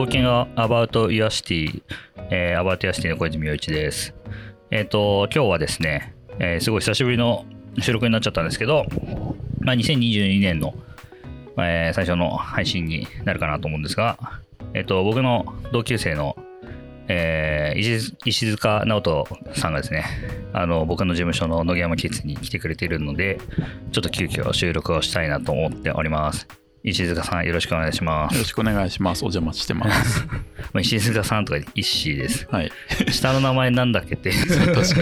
Talking About Your City、えー、About Your City の小泉洋一です。えっ、と、今日はですね、えーすごい久しぶりの収録になっちゃったんですけど、まあ、2022年の、えー最初の配信になるかなと思うんですが、えっ、と、僕の同級生の、えー石塚直人さんがですね、あの、僕の事務所の野毛山キッズに来てくれているので、ちょっと急遽収録をしたいなと思っております。石塚さん、よろしくお願いしますよろ。しくお願いします。お邪魔してます。まあ、石塚さんとか一子です。はい。下の名前なんだっけって確か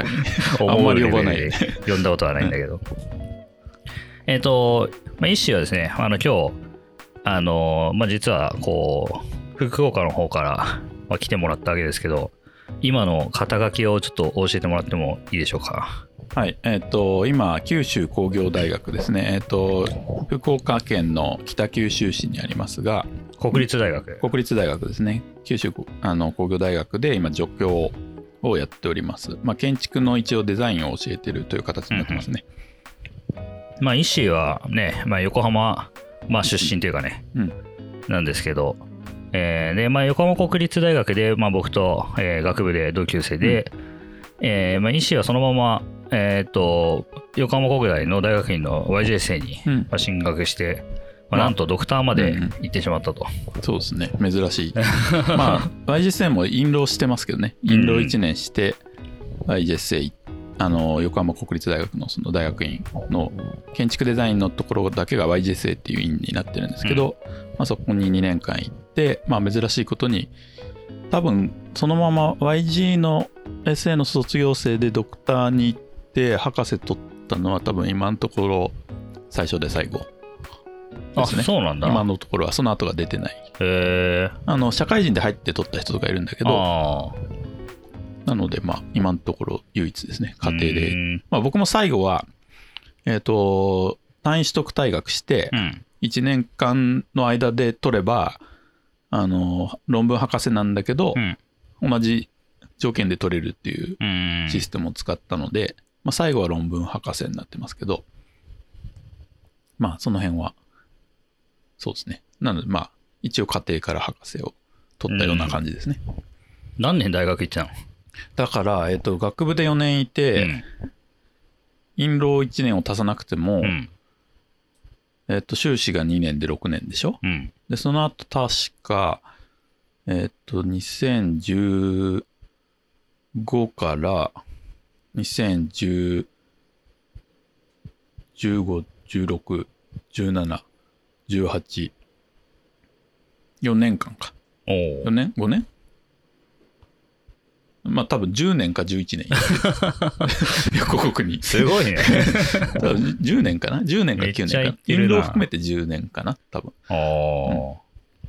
に。あんまり呼ばない呼んだことはないんだけど。えっと、まあ、一子はですね、あの今日、あの、まあ、実はこう、福岡の方から、まあ、来てもらったわけですけど、今の肩書きをちょっと教えてもらってもいいでしょうか？はい。えっ、と、今、九州工業大学ですね。えっ、と、福岡県の北九州市にありますが、国立大学。国立大学ですね。九州あの工業大学で今、助教をやっております。まあ、建築の一応デザインを教えてるという形になってますね。まあ、一子はね、まあ、横浜、まあ、出身というかね、うん。なんですけど、えーで、まあ、横浜国立大学で、まあ、僕と、えー学部で同級生で、えーまあ、西はそのまま、えーっと、横浜国大の大学院の YJSA に、うんまあ、進学して、まあ、まあなんとドクターまでうんうん行ってしまったと。そうですね。珍しい。まあ、YGSA も院浪してますけどね。院浪1年して、YGSA、あの、横浜国立大学のその大学院の建築デザインのところだけが YGSA っていう院になってるんですけど、まあ、そこに2年間行って、まあ、珍しいことに、多分、そのまま YG の SA の卒業生でドクターに行って、博士取ったのは多分今のところ最初で最後あ、ですね。そうなんだ。今のところはその後が出てない。へえあの社会人で入って取った人とかいるんだけー、ど、あなので、まあ、今のところ唯一ですね、ー家庭で。まあ、僕も最後は、えっ、と、単位取得退学してう、ん。1年間の間で取れば、あの、論文博士なんだけどう、ん。同じ条件で取れるっていううん。システムを使ったので、まあ、最後は論文博士になってますけど、まあ、その辺は、そうですね。なので、まあ、一応家庭から博士を取ったような感じですね。何年大学行ってたの？だから、えっ、と、学部で4年いて、院浪1年を足さなくても、うん。えっ、と、修士が2年で6年でしょ？うん。で、その後確か、えっ、と、2015から2010 15、16、17、18、4年間か。おお4。年 ?5 年まあ多分10年か11年。横国に。すごいね。多分10年かな ?10 年か9めっちゃ年か。な？運動含めて10年かな？多分。ああ。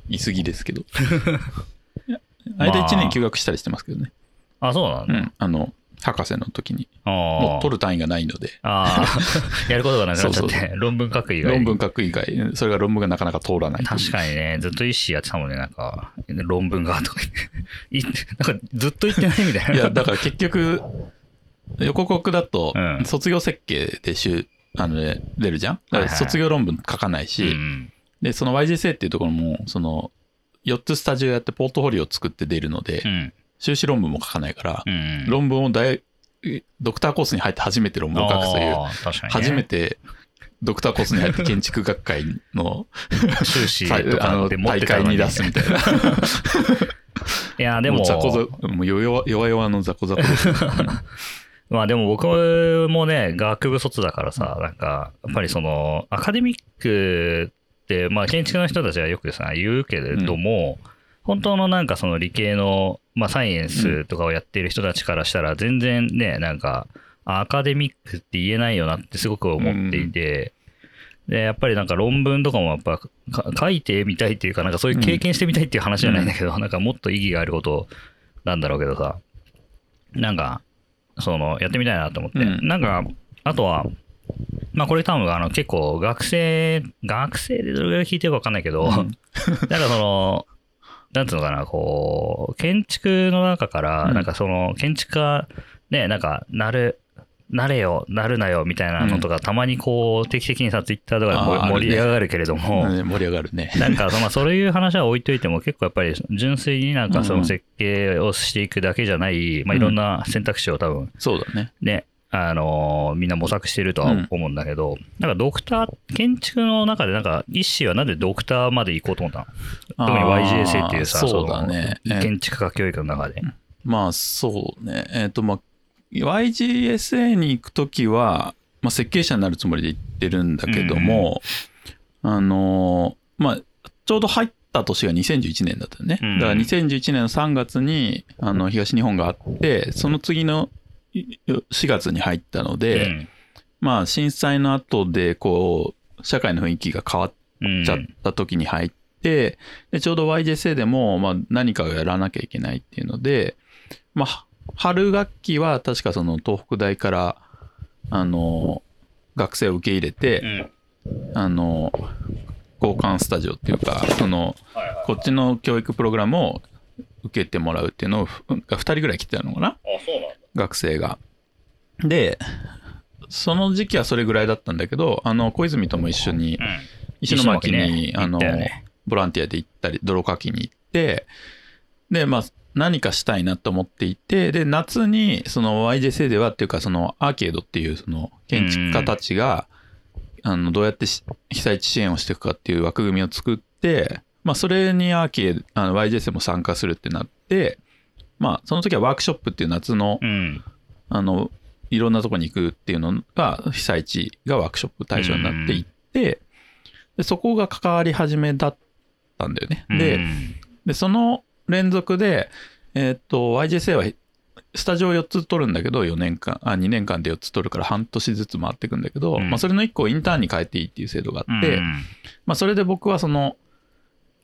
言い過ぎですけど。間1年休学したりしてますけどね。あ、そうなんだ。うん。あの、博士の時に。もう。取る単位がないので、ああ。やることがなくなっちゃって、論文書く以外論文書く以外、それが論文がなかなか通らない。確かにね、ずっと一誌やってたもんね、なんか、論文がとか言って。いなんかずっと言ってないみたいな。いや、だから結局、横国だとうん、卒業設計でしゅ、あのね、出るじゃん？だから卒業論文書かないし、うんで、その YGSA っていうところも、その、4つスタジオやってポートフォリオを作って出るのでう、ん。修士論文も書かないからう、ん。論文を大、ドクターコースに入って初めて論文を書くという。初めてドクターコースに入って建築学会の修士さとかあの大会に出すみたいな。いや、でももう、雑魚ざもう弱々の雑魚雑魚ですよ。まあでも僕もね、学部卒だからさ、なんか、やっぱりその、アカデミックって、まあ建築の人たちはよくさ、言うけれども、本当のなんかその理系の、まあサイエンスとかをやっている人たちからしたら、全然ね、なんか、アカデミックって言えないよなってすごく思っていて、で、やっぱりなんか論文とかもやっぱか書いてみたいっていうか、なんかそういう経験してみたいっていう話じゃないんだけど、なんかもっと意義があることなんだろうけどさ、なんか、その、やってみたいなと思って。うん。なんか、あとは、まあこれ多分あの結構学生、学生でどれぐらい聞いてるかわかんないけど、うん。なんかその、なんつうのかな、こう、建築の中から、うんなんかその、建築家、ね、なんか、なる、なれよ、なるなよ、みたいなのとか、たまにこう、定期的にさ、ツイッターとかで盛り上がるけれども、う ん盛り上がるね。なんか、まあ、そういう話は置いといても、結構やっぱり、純粋になんかその設計をしていくだけじゃない、まあ、いろんな選択肢を多分、そうだね。ね、あのーみんな模索してるとは思うんだけど、なんかドクター、建築の中でなんか、一子はなんでドクターまで行こうと思ったの？特に YGSA っていうさ、そうだね。建築家教育の中で。まあそうね。えっ、とまあ YGSA に行くときは、まあ、設計者になるつもりで行ってるんだけども、あのーまあちょうど入った年が2011年だったよね。うんだから2011年の3月にあの東日本があって、その次のい4月に入ったので、うん。まあ震災の後でこう社会の雰囲気が変わっうんちゃった時に入って、でちょうど YJSA でも、まあ、何かをやらなきゃいけないっていうので、まあ、春学期は確かその東北大からあの学生を受け入れうて、ん。あの交換スタジオっていうかそのはいはい。こっちの教育プログラムを受けてもらうっていうのをふが2人ぐらい来てたのかな。学生が。でその時期はそれぐらいだったんだけどあの小泉とも一緒にうん。石巻に、あの、ボランティアで行ったり、泥かきに行って、で、まあ、何かしたいなと思っていて、で、夏に、その YJC ではっていうか、そのアーケードっていう、その建築家たちが、あの、どうやってし被災地支援をしていくかっていう枠組みを作って、まあ、それにアーケード、あの YJC も参加するってなって、まあ、その時はワークショップっていう夏の、うん。あの、いろんなとこに行くっていうのが、被災地がワークショップ対象になっていって、でそこが関わり始めだったんだよね。で、うんでその連続で、えーっと、YJSA はスタジオを4つ取るんだけど、4年間、あ、2年間で4つ取るから半年ずつ回っていくんだけど、うんまあ、それの1個をインターンに変えていいっていう制度があって、うんまあ、それで僕はその、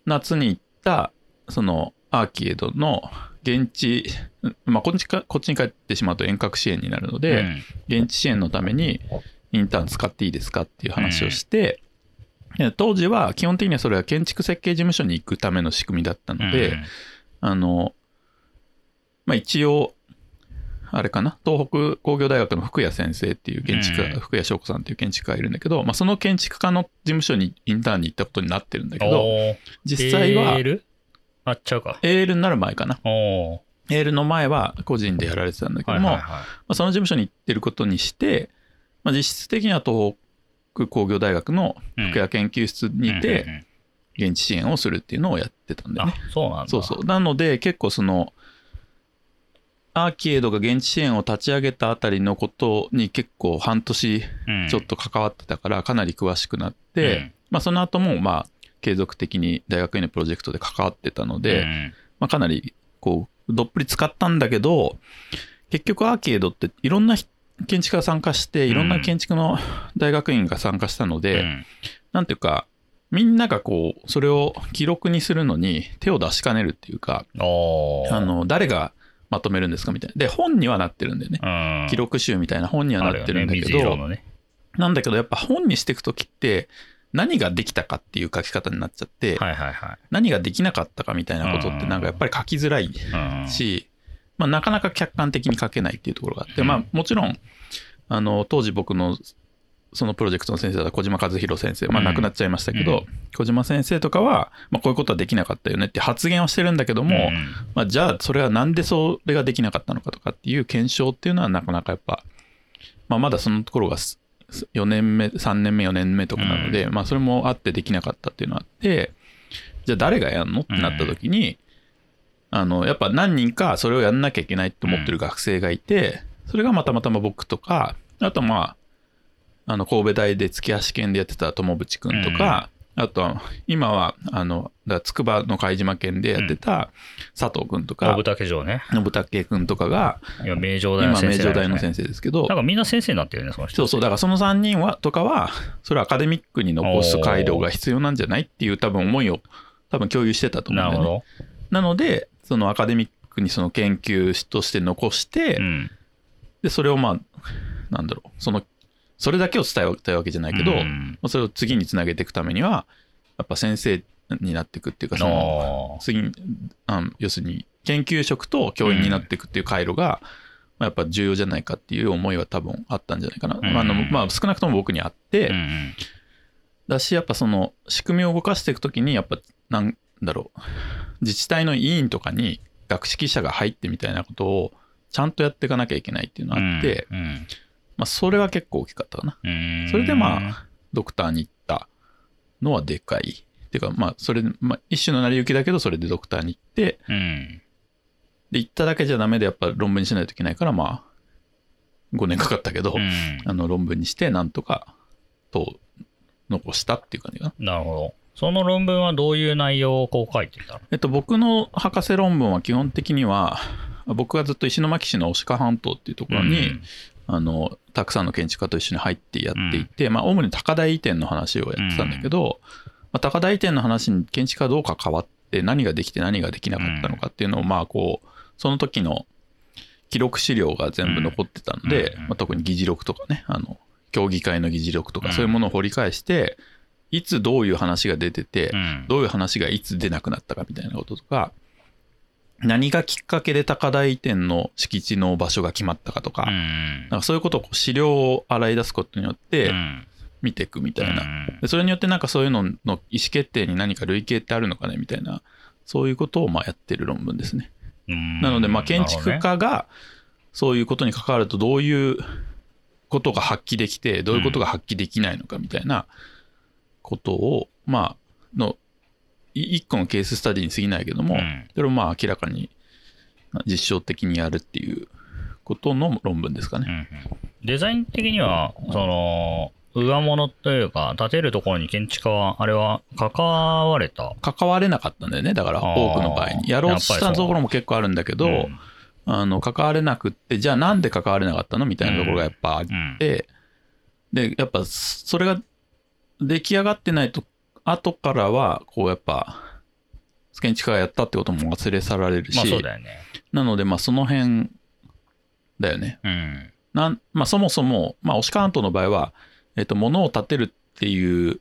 夏に行った、その、アーケードの現地、まあ、こっちか、こっちに帰ってしまうと遠隔支援になるので、うん。現地支援のためにインターン使っていいですかっていう話をして、で当時は基本的にはそれは建築設計事務所に行くための仕組みだったので、あの、まあ一応、あれかな、東北工業大学の福谷先生っていう建築家、うん。福谷翔子さんっていう建築家がいるんだけど、まあその建築家の事務所にインターンに行ったことになってるんだけど、実際はあっちゃうか。AL になる前かな。おー AL の前は個人でやられてたんだけども、はいはいはい。まあ、その事務所に行ってることにして、まあ、実質的には東北工業大学のうん福谷研究室にいてうん現地支援をするっていうのをやってたんだよあね。、そうなんだ。そうそう。なので結構そのアーケードが現地支援を立ち上げたあたりのことに結構半年うん。ちょっと関わってたからかなり詳しくなって、うんまあ、その後もまあ継続的に大学院のプロジェクトで関わってたので、うん。まあ、かなりこうどっぷり使ったんだけど結局アーケードっていろんなひ建築家が参加していろんな建築の大学院が参加したので、うん。なんていうかみんながこうそれを記録にするのに手を出しかねるっていうかあの誰がまとめるんですかみたいな。で本にはなってるんだよね。うん。記録集みたいな本にはなってるんだけど、色のね。なんだけどやっぱ本にしていく時って何ができたかっていう書き方になっちゃって、はいはいはい。何ができなかったかみたいなことってなんかやっぱり書きづらいうん。し、まあ、なかなか客観的に書けないっていうところがあって、うん。まあ、もちろんあの当時僕のそのプロジェクトの先生だった小島和弘先生、まあ、うん。亡くなっちゃいましたけど、うん。小島先生とかは、まあ、こういうことはできなかったよねって発言はしてるんだけども、うん。まあ、じゃあそれはなんでそれができなかったのかとかっていう検証っていうのはなかなかやっぱ、まあ、まだそのところがす4年目3年目4年目とかなので、まあ、それもあってできなかったっていうのがあってじゃあ誰がやるのってなった時に、あのやっぱ何人かそれをやんなきゃいけないって思ってる学生がいて、それがまたまたま僕とかあとまああの神戸大で月橋県でやってた友淵君とか、あとは今はあのだ筑波の貝島県でやってた佐藤君とか信武城ね。信武君とかが今、名城大の今名先生だよね。城大の先生ですけどなんかみんな先生になってるね、その人。そうそうだからその3人はとかはそれはアカデミックに残す回路が必要なんじゃないっていう多分思いを多分共有してたと思うんだよね。なのでそのアカデミックにその研究として残して、うん。でそれをまあなんだろうそのそれだけを伝えたいわけじゃないけど、それを次につなげていくためにはやっぱ先生になっていくっていうかそのあ次にあ要するに研究職と教員になっていくっていう回路が、まあ、やっぱ重要じゃないかっていう思いは多分あったんじゃないかな。うん。まああのまあ、少なくとも僕にあって、うんうんだし、やっぱその仕組みを動かしていくときに、やっぱなんだろう、自治体の委員とかに学識者が入ってみたいなことをちゃんとやっていかなきゃいけないっていうのがあって、うんまあ、それは結構大きかったかな。うんそれでまあ、ドクターに行ったのはでかい。っていうか、まあ、それで、まあ、一種の成り行きだけど、それでドクターに行って、うんで、行っただけじゃダメで、やっぱ論文にしないといけないから、まあ、5年かかったけど、うんあの、論文にして、なんとか、と、残したっていう感じかな。なるほど。その論文はどういう内容をこう書いてたの？えっと、僕の博士論文は基本的には、僕がずっと石巻市の牡鹿半島っていうところに、うんあの、たくさんの建築家と一緒に入ってやっていて、まあ、主に高台移転の話をやってたんだけど、まあ、高台移転の話に建築家がどうか変わって、何ができて何ができなかったのかっていうのを、まあ、こう、その時の記録資料が全部残ってたので、うん。まあ、特に議事録とかね、あの、協議会の議事録とか、うん。そういうものを掘り返して、いつどういう話が出てて、うん。どういう話がいつ出なくなったかみたいなこととか、何がきっかけで高台移転の敷地の場所が決まったかとか、うん。なんかそういうことを資料を洗い出すことによってうん。見ていくみたいな。うん。でそれによってなんかそういうのの意思決定に何か類型ってあるのかねみたいな、そういうことをまあやってる論文ですね。うん。なのでまあ建築家がそういうことに関わるとどういうことが発揮できて、どういうことが発揮できないのかみたいなことを、まあ、の、い一個のケーススタディに過ぎないけども、うんそれをまあ明らかに実証的にやるっていうことの論文ですかね。うんうんデザイン的には、その、上物というか、建てるところに建築家は、あれは関われた？関われなかったんだよね。だから多くの場合に。やろうとしたところも結構あるんだけど、うんあの、関われなくって、じゃあなんで関われなかったのみたいなところがやっぱあっうんて、で、やっぱそれが出来上がってないと、後からは、こうやっぱ、建築家がやったってことも忘れ去られるし、まあそうだよね。なのでまあその辺だよね。うん。なんまあそもそも、まあ、押川半島の場合は、えっと、物を建てるっていう、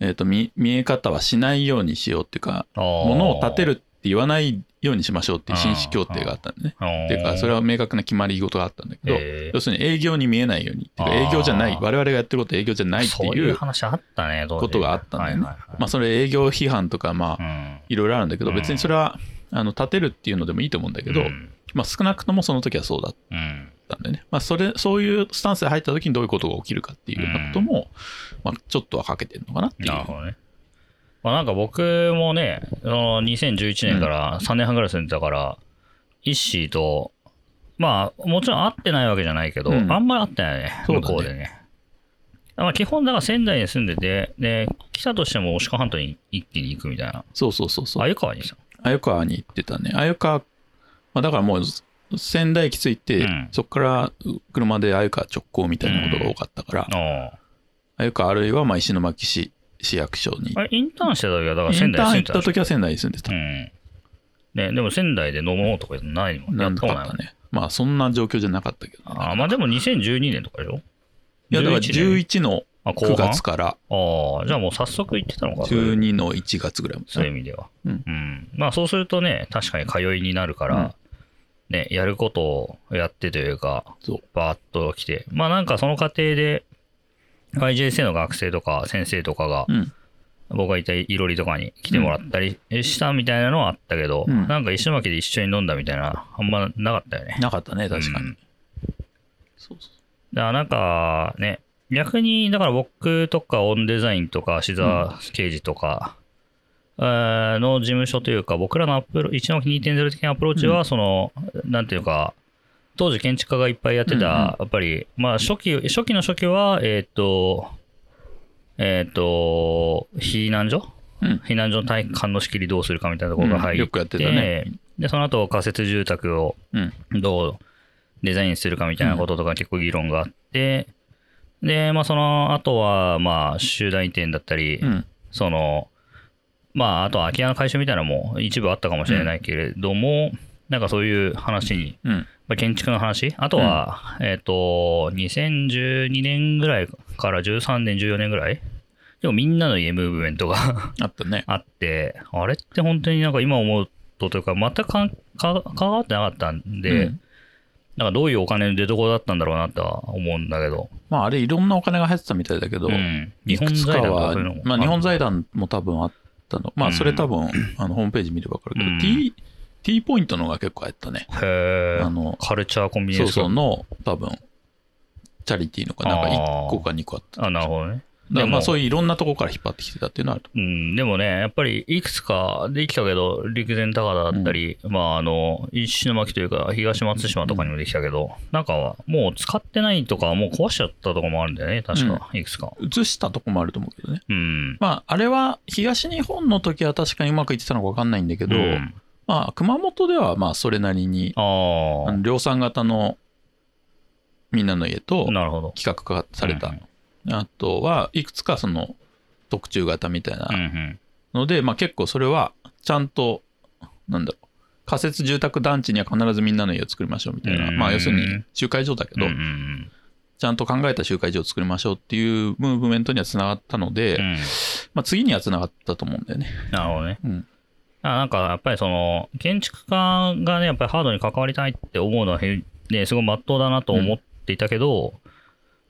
えっと、見見え方はしないようにしようっていうか、物物を建てるって言わないようにしましょうっていう紳士協定があったんでね。っていうか、それは明確な決まり事があったんだけど、え要するに営業に見えないように。っていうか営業じゃない、我々がやってることは営業じゃないっていいうう話あったね、当時ことがあったんだよね。まあ、それ営業批判とか、まあ、うんいろいろあるんだけど、うん別にそれは、あの、建てるっていうのでもいいと思うんだけど、うんまあ、少なくともその時はそうだっうんたんでね。まあ、それ、そういうスタンスで入った時にどういうことが起きるかっていうようなことも、まあ、ちょっとはかけてるのかなっていう。なるほどね。まあなんか僕もね、その2011年から3年半ぐらい住んでたから、イッシーと、まあもちろん会ってないわけじゃないけど、うんあんまり会ってないよね、そうだね向こうでね。まあ基本だから仙台に住んでて、で、来たとしても鹿半島に一気に行くみたいな。そうそうそうそう。鮎川にさ。鮎川に行ってたね。鮎川、まあ、だからもう仙台駅着いて、うんそこから車で鮎川直行みたいなことが多かったから、あ鮎川あるいはまあ石巻市市役所に。あれ、インターンしてた時は、だからイ仙ンターン行った時は仙台に住んでた。うん。ね、でも仙台で飲もうとかないもんなんやもんかったね。まあそんな状況じゃなかったけど、ね。ああ、まあでも2012年とかでしょ？いやだから年11のあ、後9半月からああ、じゃあもう早速行ってたのか。そういう12の1月ぐらいまでそういう意味では。うんまあそうするとね、確かに通いになるから、うんね、やることをやってというか、そう。バーッと来て、まあなんかその過程で、IJSA の学生とか先生とかが、うん。僕がいたいろりとかに来てもらったりしたみたいなのはあったけど、うんなんか石巻で一緒に飲んだみたいな、あんまなかったよね。なかったね、確かに。うんそうそだからなんかね、逆に、だから僕とかオンデザインとか、志沢刑事とか、えーの事務所というか、僕らのアプロ一の2.0的なアプローチは、その、なんていうか、当時建築家がいっぱいやってた、うんうんやっぱり、まあ初期、初期の初期は、えっ、と、えっ、と、避難所？う。うん。避難所の体育館の仕切りどうするかみたいなところが入って、うんよくやってたねで、その後仮設住宅をうん。どうデザインするかみたいなこととか結構議論があって、で、まあその後は、まあ集団移転だったり、うん。その、まああとは空き家の回収みたいなのも一部あったかもしれないけれども、なんかそういう話に、うん。まあ、建築の話、あとは、えっ、と、2012年ぐらいから13年、14年ぐらいでもみんなの家ムーブメントが あったね。あって、あれって本当になんか今思うとというか、全くかんか関わってなかったんで、うんなんかどういうお金の出所だったんだろうなとは思うんだけど。まあ、あれいろんなお金が入ってたみたいだけど、うん。日本財団まあ、日本財団も多分あったの。まあ、うんそれ多分、あのホームページ見ればわかるけど、うん T、T ポイントのが結構入ったね。へえ。あの、カルチャーコンビニそうエンスそうの、多分、チャリティーのかなんか1個か2個あった。あ、なるほどね。だからまあそういういろんなところから引っ張ってきてたっていうのはあると。うん、でもね、やっぱりいくつかできたけど、陸前高田だったり、まあ、あの、石巻というか、東松島とかにもできたけど、なんか、もう使ってないとか、もう壊しちゃったとかもあるんだよね、確か、いくつか。移したとこもあると思うけどね。うん。まあ、あれは東日本の時は確かにうまくいってたのか分かんないんだけど、うんまあ、熊本ではまあそれなりに、ああの量産型のみんなの家とあ、なるほど。企画化された。うんあとはいくつかその特注型みたいなうんうん。ので、まあ結構それはちゃんと、なんだろう、仮設住宅団地には必ずみんなの家を作りましょうみたいな、うんまあ要するに集会所だけど、うんうんちゃんと考えた集会所を作りましょうっていうムーブメントにはつながったので、うん。うんまあ次にはつながったと思うんだよね。なるほどね。うん。あなんか、やっぱりその、建築家がね、やっぱりハードに関わりたいって思うのは、へね、すごい真っ当だなと思っていたけど、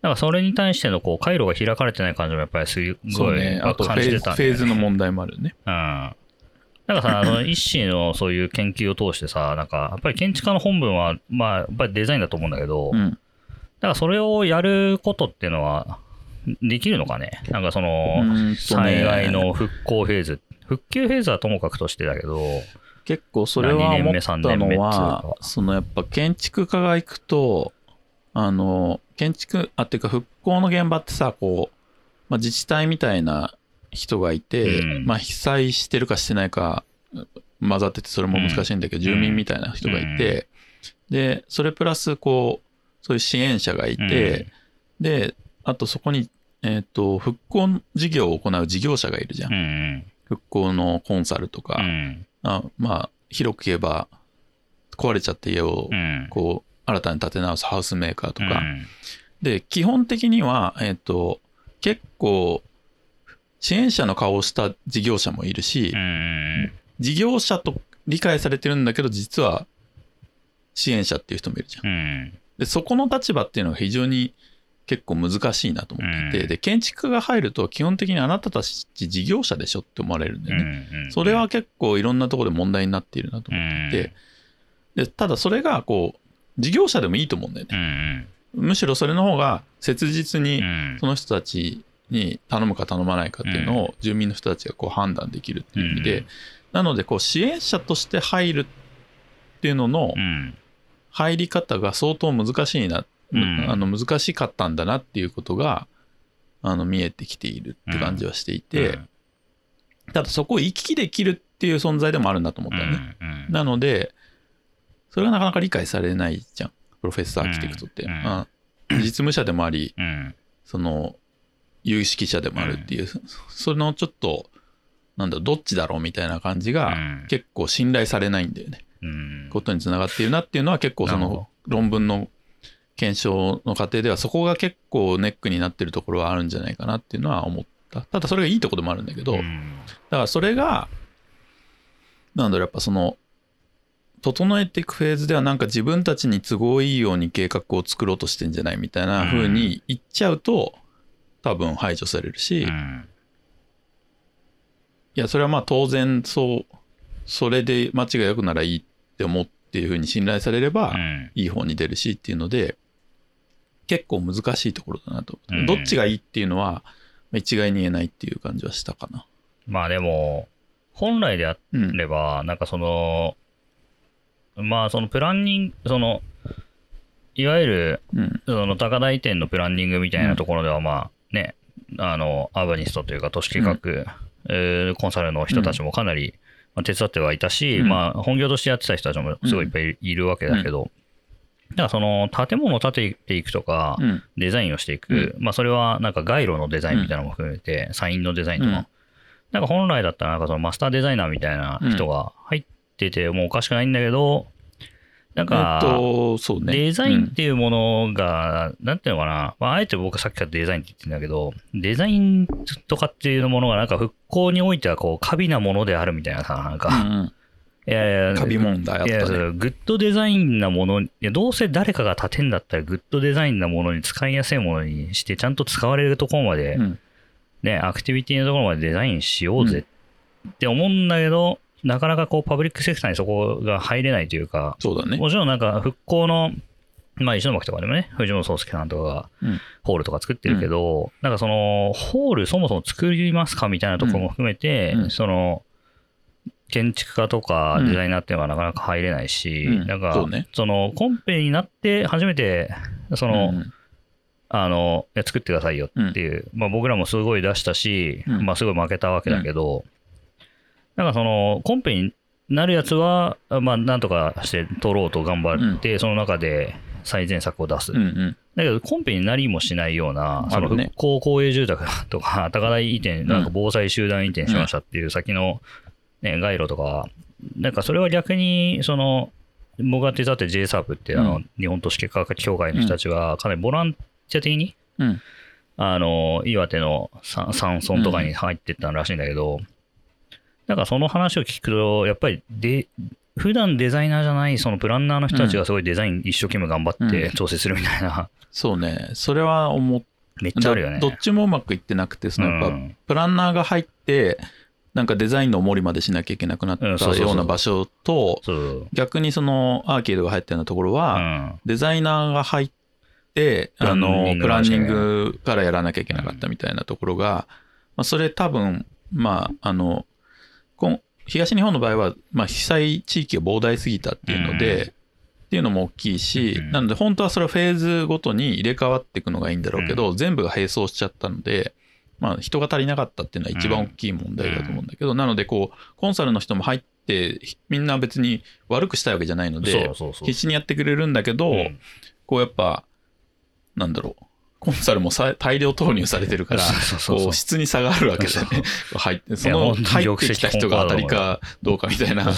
なんかそれに対してのこう回路が開かれてない感じもやっぱりすごいね。あとフ感じてたねフェーズの問題もあるよね。うん。なんかさ、あの、一種のそういう研究を通してさ、なんか、やっぱり建築家の本分は、まあ、やっぱりデザインだと思うんだけど、だうん。からそれをやることっていうのは、できるのかね？なんかその、災害の復興フェーズ、復旧フェーズはともかくとしてだけど、結構それは2年目思った3年目のはか、そのやっぱ建築家が行くと、あの、建築、あ、っていうか復興の現場ってさ、こう、まあ、自治体みたいな人がいて、うん。まあ被災してるかしてないか混ざっててそれも難しいんだけど、住民みたいな人がいて、で、それプラスこう、そういう支援者がいて、で、あとそこに、えっ、と、復興事業を行う事業者がいるじゃん。うん。復興のコンサルとか、うん。あまあ、広く言えば、壊れちゃった家をう、ん。こう、新たに建て直すハウスメーカーとか。うんで、基本的には、えっ、と、結構、支援者の顔をした事業者もいるしう、ん。事業者と理解されてるんだけど、実は支援者っていう人もいるじゃん。で、そこの立場っていうのが非常に結構難しいなと思っていて、うんで、建築家が入ると基本的にあなたたち事業者でしょって思われるんだよね。うんそれは、結構いろんなところで問題になっているなと思っていて、でただそれがこう事業者でもいいと思うんだようね、ん。むしろそれの方が切実にうん。その人たちに頼むか頼まないかっていうのを住民の人たちがこう判断できるっていう意味で、うんなのでこう支援者として入るっていうののうん。入り方が相当難しいな、うんあの難しかったんだなっていうことがあの見えてきているって感じはしていて、ただそこを行き来できるっていう存在でもあるんだと思ったよね。うん。なので、それがなかなか理解されないじゃん。プロフェッサーアーキテクトって。うんまあ実務者でもあり、うん。その、有識者でもあるっていう、そのちょっと、なんだろう、どっちだろうみたいな感じが、うん結構信頼されないんだよね。うん。ことにつながっているなっていうのは結構その論文の検証の過程ではそこが結構ネックになってるところはあるんじゃないかなっていうのは思った。ただそれがいいところでもあるんだけど、だからそれが、なんだろう、やっぱその、整えていくフェーズではなんか自分たちに都合いいように計画を作ろうとしてんじゃないみたいな風に言っちゃうと、多分排除されるし、いうん。や、それはまあ当然そう、それで街が良くならいいって思っていう風に信頼されれば、うん。いい方に出るしっていうので、結構難しいところだなと。うんどっちがいいっていうのは、まあ一概に言えないっていう感じはしたかな。まあでも、本来であうん。れば、なんかその、まあそのプランニング、その、いわゆる、うん。その高台店のプランニングみたいなところでは、まあね、あの、アーバニストというか都市計画、えーコンサルの人たちもかなり、まあ、手伝ってはいたし、うんまあ本業としてやってた人たちもすごいいっぱいいるわけだけど、だからその建物を建てていくとか、うん。デザインをしていく、まあそれはなんか街路のデザインみたいなのも含めて、サインのデザインとか、うん。なんか本来だったらなんかそのマスターデザイナーみたいな人が入っててもおかしくないんだけど、なんえか。デザインっていうものが、なんていうのかな、まあ、あえて僕はさっきからデザインって言ってるんだけど、デザインとかっていうものがなんか復興においてはこう、過敏なものであるみたいなさ、なんか、いやいや、カビ問題あったね。グッドデザインなもの、いやどうせ誰かが立てんだったら、グッドデザインなものに使いやすいものにして、ちゃんと使われるところまで、うん。ね、アクティビティのところまでデザインしようぜって思うんだけど、なかなかこう、パブリックセクターにそこが入れないというか、そうだね。もちろんなんか復興の、まあ石巻とかでもね、藤本壮介さんとかがうん。ホールとか作ってるけど、なんかその、ホールそもそも作りますかみたいなところも含めて、うん。うん。その、建築家とかうん。デザイナーっていうのはなかなか入れないし、うん。なんか、ね。その、コンペになって初めて、その、うん。あの、作ってくださいよっていう、まあ僕らもすごい出したし、うん。まあすごい負けたわけだけど、なんかその、コンペになるやつは、まあなんとかして取ろうと頑張って、その中で最善策を出す。うんうん。だけど、コンペになりもしないような、その復興公営住宅とか、高台移転、なんか防災集団移転しましたっていう先の、ね、街路とか、なんかそれは逆に、その、僕が手伝って JSAP って、あの、う日本都市計画協会の人たちは、かなりボランティア的に、うん。あの、岩手の山山村とかに入ってったらしいんだけど、なんかその話を聞くと、やっぱりで、普段デザイナーじゃない、そのプランナーの人たちがすごいデザイン一生懸命頑張ってうん。調整するみたいな、そうね。それは思っめっちゃあるよね。どどっちもうまくいってなくて、そのやっぱ、うん。プランナーが入って、なんかデザインの思りまでしなきゃいけなくなったような場所と。逆にそのアーケードが入ったようなところは、うん。デザイナーが入って、あのプランニングからやらなきゃいけなかったみたいなところが、まあ、それ多分、まあ、あの、東日本の場合は、まあ、被災地域が膨大すぎたっていうので、うんっていうのも大きいし、うんなので本当はそれはフェーズごとに入れ替わっていくのがいいんだろうけど、全部が並走しちゃったので、まあ、人が足りなかったっていうのは一番大きい問題だと思うんだけど、なのでこうコンサルの人も入ってみんな別に悪くしたいわけじゃないので。必死にやってくれるんだけど、うん。こうやっぱなんだろうコンサルもさ大量投入されてるからこう質に差があるわけだよね。入ってその入ってきた人が当たりかどうかみたいな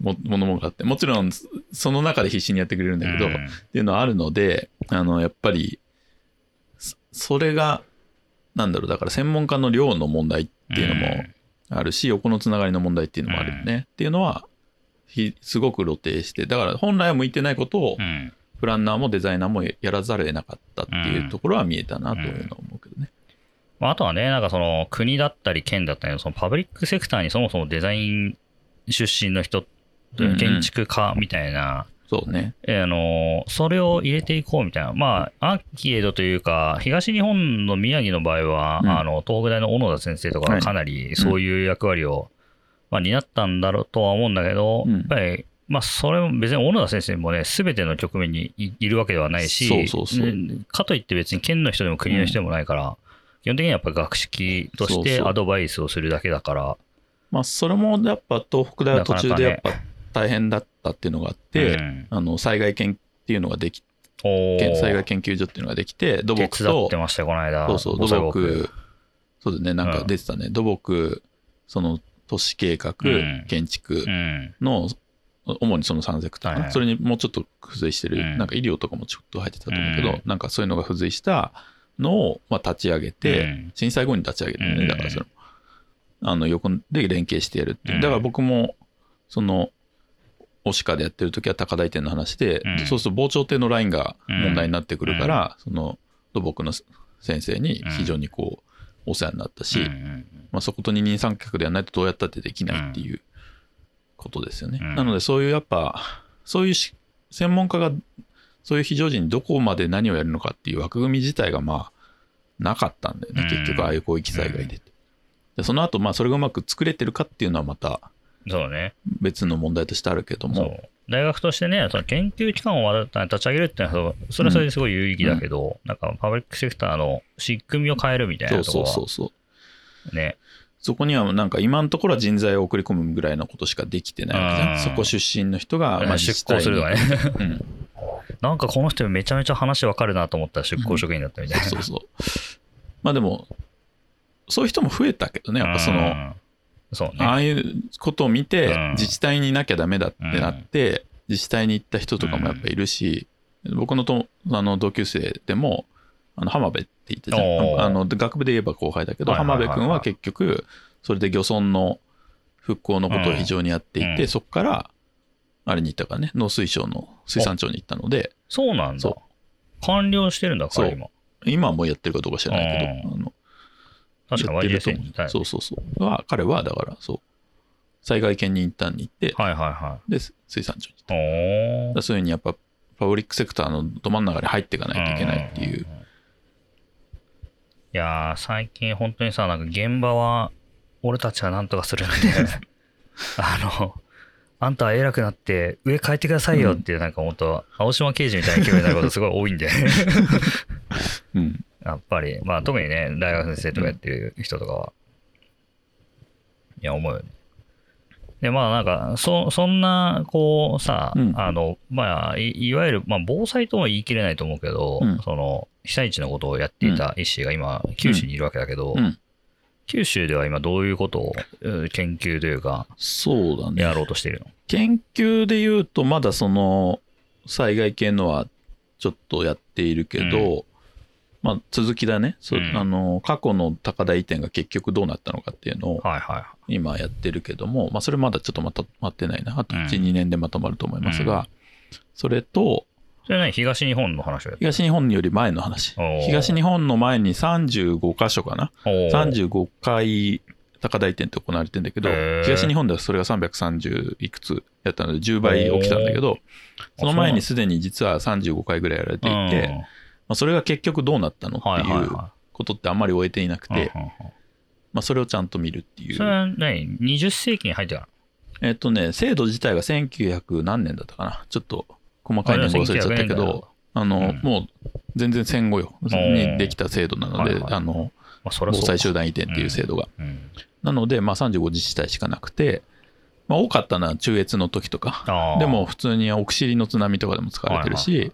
もものもあってもちろんその中で必死にやってくれるんだけど、っうん。ていうのはあるのであのやっぱりそそれがなんだろうだから専門家の量の問題っていうのもあるし、横のつながりの問題っていうのもあるよね、っていうのはひすごく露呈してだから本来は向いてないことをうん。プランナーもデザイナーもやらざるを得なかったっていうところは見えたなというのは思うけどね。まああとはね、なんかその国だったり県だったり、そのパブリックセクターにそもそもデザイン出身の人、建築家みたいな、そうね。えーあのそれを入れていこうみたいな、まあ、アーケードというか、東日本の宮城の場合は、うん。あの東北大の小野田先生とかははい。かなりそういう役割を、まあ、担ったんだろうとは思うんだけど、うん。やっぱり、まあ、それも別に小野田先生もね、すべての局面にいいるわけではないし、そうそうそう。ねかといって別に県の人でも国の人でもないから、基本的にはやっぱ学識としそうそう。てアドバイスをするだけだから、まあそれもやっぱ東北大は途中でやっなぱ大変だったっていうのがあって、うんあの災害研っていうのができ災害研究所っていうのができて土木手伝っとてましたよ、この間。そうそう土木。そうだねなんか出てたね、土木その都市計画、うん。建築うん。の主にその3セクターはいはい。それにもうちょっと付随してる、うん。なんか医療とかもちょっと入ってたと思うけど、うん。なんかそういうのが付随したのを、まあ、立ち上げて、うん。震災後に立ち上げてね、うん。だからそれあの横で連携してやるっていう、うん。だから僕もそのオシカでやってる時は高台店の話で、うん。そうすると防潮堤のラインが問題になってくるから、その土木の先生に非常にこうお世話になったし、うんうんまあ、そこと二人三脚ではないとどうやったってできないっていうことですよね。うん。なのでそういうやっぱそういうし専門家がそういう非常時にどこまで何をやるのかっていう枠組み自体がまあなかったんだよね、うん。結局ああいう広域災害で。でその後まあそれがうまく作れてるかっていうのはまたそうね。別の問題としてあるけども、そう。大学としてね、その研究機関を立ち上げるっていうのは、それはそれですごい有意義だけど、なんかパブリックセクターの仕組みを変えるみたいそうそうなところはそうそう。ね。そこにはなんか今のところは人材を送り込むぐらいのことしかできてないわけじゃうんん。そこ出身の人が、まあ出向するとかね。うん なんかこの人めちゃめちゃ話わかるなと思ったら出向職員だったみたいな。そうそう。まあでも、そういう人も増えたけどね、やっぱその、うんそうね。ああいうことを見てうん、自治体にいなきゃダメだってなって、自治体に行った人とかもやっぱいるし、僕のとあの同級生でも、あの浜辺って言ってたあの学部で言えば後輩だけど、浜辺君は結局、それで漁村の復興のことを非常にやっていて、うん。そこからあれに行ったからね、農水省の水産庁に行ったので、そうなんだ。そ。完了してるんだ、そう。彼今。今はもうやってるかどうか知らないけど、うあの確かにやってると YJS 思にいたよねうそうそうそう。は、彼はだから、そう、災害兼任一旦に行って、はいはいはで、水産庁に行った。い。おーだからそういうふうにやっぱ、パブリックセクターのど真ん中に入っていかないといけないっていう。んんんんいやー、最近本当にさ、なんか現場は、俺たちはなんとかするんで、あの、あんたは偉くなって上変えてくださいよっていう、なんか本当、青島刑事みたいな気分になることすごい多いんで、うん。やっぱり、まあ特にね、大学先生とかやってる人とかは、いや、思うよね。で、まあなんか、そ、そんな、こうさ、うん。あの、まあい、いわゆる、まあ防災とは言い切れないと思うけど、うん。その、被災地のことをやっていた医師が今、九州にいるわけだけど、うん。九州では今どういうことをうん研究というか、そうだね。やろうとしているの、研究で言うと、まだその、災害系のはちょっとやっているけど、まあ、続きだね。そうん。あの、過去の高台移転が結局どうなったのかっていうのを今やってるけども、まあ、それまだちょっとまとまってないな。あとうん。1、2年でまとまると思いますうが、それと、い。それ何？東日本の話を東日本より前の話。東日本の前に35箇所かな。おー。35回高台移転って行われてんだけど東日本ではそれが330いくつやったので10倍起きたんだけど、その前にすでに実は35回ぐらいやられていて、うんまあ、それが結局どうなったのっていうはいはいはことってあんまり終えていなくい。て、うんうんうんまあ、それをちゃんと見るっていう。それは何 ?20 世紀に入ってから？えっとね、制度自体が1900何年だったかな。ちょっと細かい年号忘れちゃったけあれは1900年代ど、あの、うんもう全然戦後よ。ーにできた制度なので、はいはいあの、防災集団移転っていう制度が。うんなので、まあ35自治体しかなくて、まあ多かったのは中越の時とか、でも普通に奥尻の津波とかでも使われてるし、はい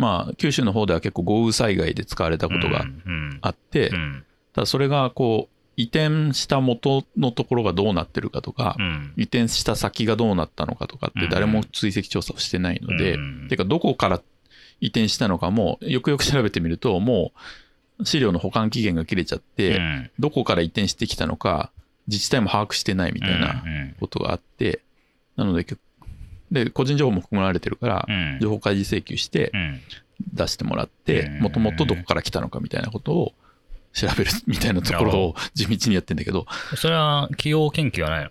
まあ九州の方では結構豪雨災害で使われたことがうんあって、うんただそれがこう移転した元のところがどうなってるかとか、うん。移転した先がどうなったのかとかって誰も追跡調査をしてないので、うん。てかどこから移転したのかもよくよく調べてみるともう資料の保管期限が切れちゃって、うん。どこから移転してきたのか自治体も把握してないみたいなうん。ことがあって、なので結で個人情報も含まれてるから、うん。情報開示請求してうん。出してもらってうんもともとどこから来たのかみたいなことを調べる みたいなところを地道にやってんだけど。それは企業研究はないの？い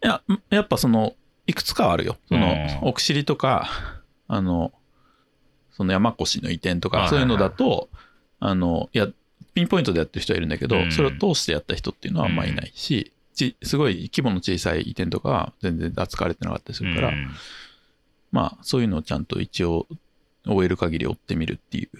ややっぱそのいくつかはあるよ。そのうん。奥尻とかあのその山越の移転とかそういうのだとあのいやピンポイントでやってる人はいるんだけど、うん。それを通してやった人っていうのはあんまいないし、ちすごい規模の小さい移転とかは全然扱われてなかったりするから、うん。まあ、そういうのをちゃんと一応、終える限り追ってみるっていう、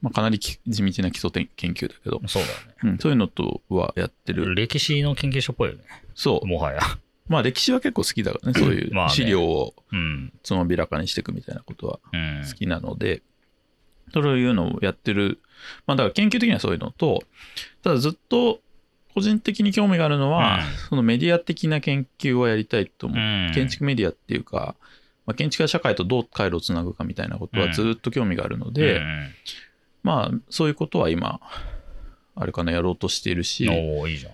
まあ、かなりき地道な基礎研研究だけど、そうだうん、そういうのとはやってねる。歴史の研究所っぽいよね。そう。もはや。まあ、歴史は結構好きだからね、そういう資料をうん。つまびらかにしていくみたいなことはうん。好きなので、そういうのをやってる。まあ、だから研究的にはそういうのと、ただずっと個人的に興味があるのは、うん。そのメディア的な研究をやりたいと思う。うん。建築メディアっていうか、まあ、建築や社会とどう回路をつなぐかみたいなことはずっと興味があるので、うん。まあそういうことは今あれかなやろうとしているし、おおいいじゃん。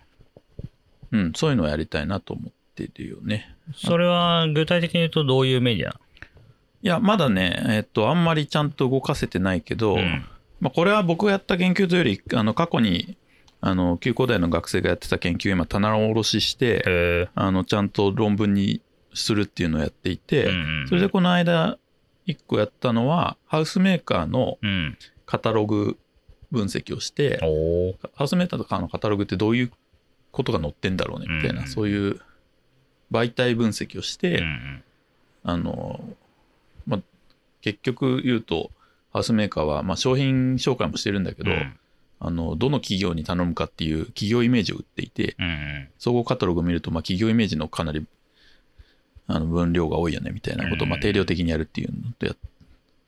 うん、そういうのをやりたいなと思ってるよね。それは具体的に言うとどういうメディアいやまだねえっとあんまりちゃんと動かせてないけど、うん。まあ、これは僕がやった研究というよりあの過去にあの旧工大の学生がやってた研究を今棚卸ししてへあのちゃんと論文にするっていうのをやっていて、それでこの間一個やったのはハウスメーカーのうん。カタログ分析をしてハウスメーカーのカタログってどういうことが載ってんだろうねみたいな、うんそういう媒体分析をして、うんあの、まあ、結局言うとハウスメーカーは、まあ、商品紹介もしてるんだけど、うんあのどの企業に頼むかっていう企業イメージを売っていてうんうん。総合カタログを見ると、まあ、企業イメージのかなりあの分量が多いよねみたいなことを、まあ、うん。定量的にやるっていうのとや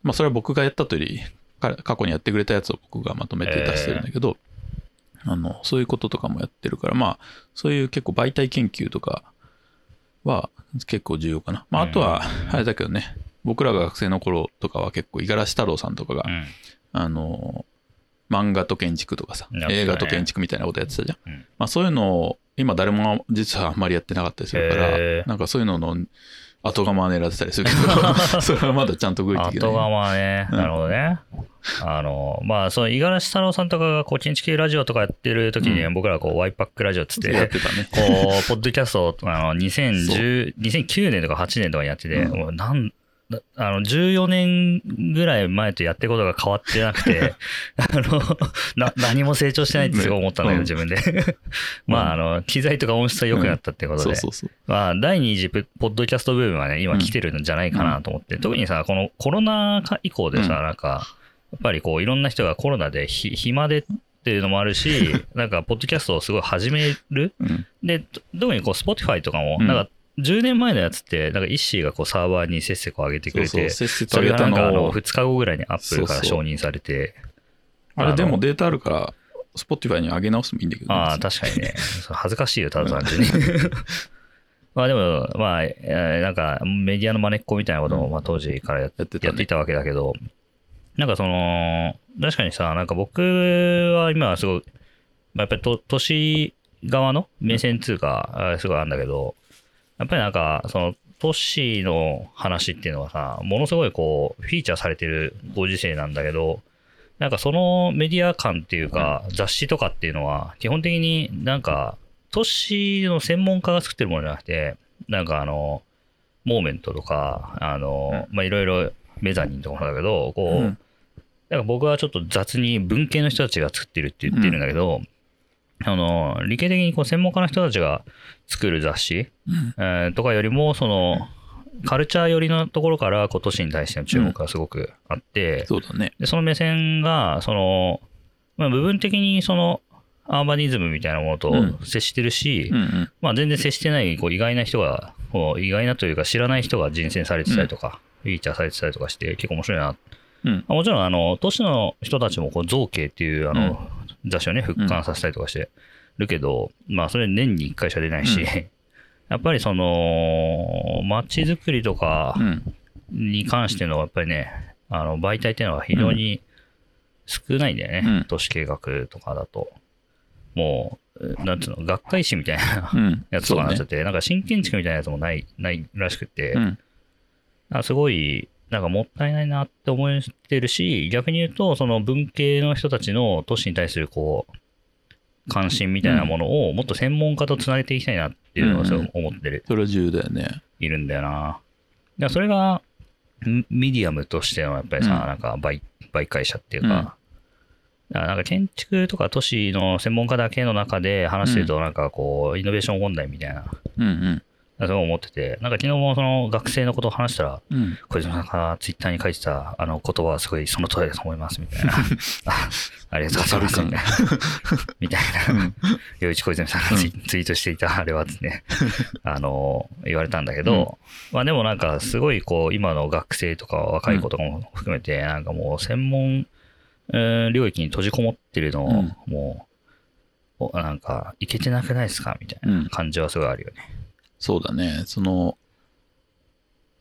まあ、それは僕がやったというよりか過去にやってくれたやつを僕がまとめて出してるんだけど、あのそういうこととかもやってるからまあそういう結構媒体研究とかは結構重要かな、まあ、あとはあれだけどね僕らが学生の頃とかは結構五十嵐太郎さんとかが、うん。あの漫画と建築とかさ、映画と建築みたいなことやってたじゃん。うんまあそういうのを、今誰も実はあんまりやってなかったりするから、なんかそういうのの後釜狙ってたりするけど、それはまだちゃんと動いていけない。後釜ね。うんなるほどね。あの、まあ、その、五十嵐太郎さんとかが、こう、建築系ラジオとかやってる時に、う僕ら、こう、ワイパックラジオっつって、やってたね。こう、ポッドキャスト、あの、2010、2009年とか8年とかにやってて、うんもうなん、なあの、14年ぐらい前とやってることが変わってなくて、あの、な、何も成長してないってすごい思ったんだけど、うん自分で。まあ、あの、機材とか音質は良くなったってことで。まあ、第二次ポッドキャストブームはね、今来てるんじゃないかなと思って、特にさ、このコロナ禍以降でさ、うんなんか、やっぱりこう、いろんな人がコロナでひ暇でっていうのもあるし、なんか、ポッドキャストをすごい始める。うん。で、と特にこう、Spotify とかも、うんなんか、10年前のやつって、なんか、イッシーがこう、サーバーにせっせこう上げてくれて、それがなんかあののを、2日後ぐらいにアップルから承認されて、あれでもデータあるから、Spotify に上げ直してもいいんだけどね、ああ、確かにね。恥ずかしいよ、ただ単純に。まあでも、まあ、えーなんかメディアの真似っこみたいなことも、まあ当時からやって。やっていたわけだけど、なんかその、確かにさ、なんか僕は今はすごい、まあ、やっぱり都都市側の目線通貨、あすごいあるんだけど、やっぱりなんか、その、都市の話っていうのはさ、ものすごいこう、フィーチャーされてるご時世なんだけど、なんかそのメディア感っていうか、雑誌とかっていうのは、基本的になんか、都市の専門家が作ってるものじゃなくて、なんかあの、モーメントとか、あの、まあいろいろメザニンとかもだけど、こう、うん。なんか僕はちょっと雑に文系の人たちが作ってるって言ってるんだけど、あの、理系的にこう専門家の人たちが作る雑誌、うんえーとかよりも、その、カルチャー寄りのところから、こう、都市に対しての注目がすごくあって、そうだね。で、その目線が、その、まあ、部分的にその、アーバニズムみたいなものとうん接してるし、うんうん。まあ全然接してないこう意外な人が、こう意外なというか知らない人が人選されてたりとか、フィーチャーされてたりとかして結構面白いな。うん。あもちろんあの、都市の人たちもこう造形っていうあの、雑誌をね、復刊させたりとかしてるけど、まあそれ年に1回しか出ないし、うん やっぱりその、街づくりとかうん。に関してのやっぱりね、あの媒体っていうのは非常に少ないんだよね。うん都市計画とかだと。もう、なんていうの、学会誌みたいなうん。やつとかになっちゃって、なんか新建築みたいなやつもない、ないらしくて、うん。あすごい、なんかもったいないなって思ってるし、逆に言うと、その文系の人たちの都市に対するこう、関心みたいなものをもっと専門家とつなげていきたいなっていうのを思ってる、それは重要だよね。いるんだよな。だそれが、ミミディアムとしてのやっぱりさ、うん。なんか媒媒介者っていうか、だからなんか建築とか都市の専門家だけの中で話してると、なんかこう、イノベーション問題みたいな、そう思ってて、なんか昨日もその学生のことを話したら、うん。これなんかツイッターに書いてたあの言葉はすごいその通りだと思いますみたいな。あありがとうございます みたいな。みたいな。洋一小泉さんがツイ,、ツイートしていたあれはですね、あの、言われたんだけど、まあでもなんかすごいこう今の学生とか若い子とかも含めて、なんかもう専門、えー領域に閉じこもってるのを、うんもう、おなんかいけてなくないですかみたいうんな感じはすごいあるよね。そうだね。その、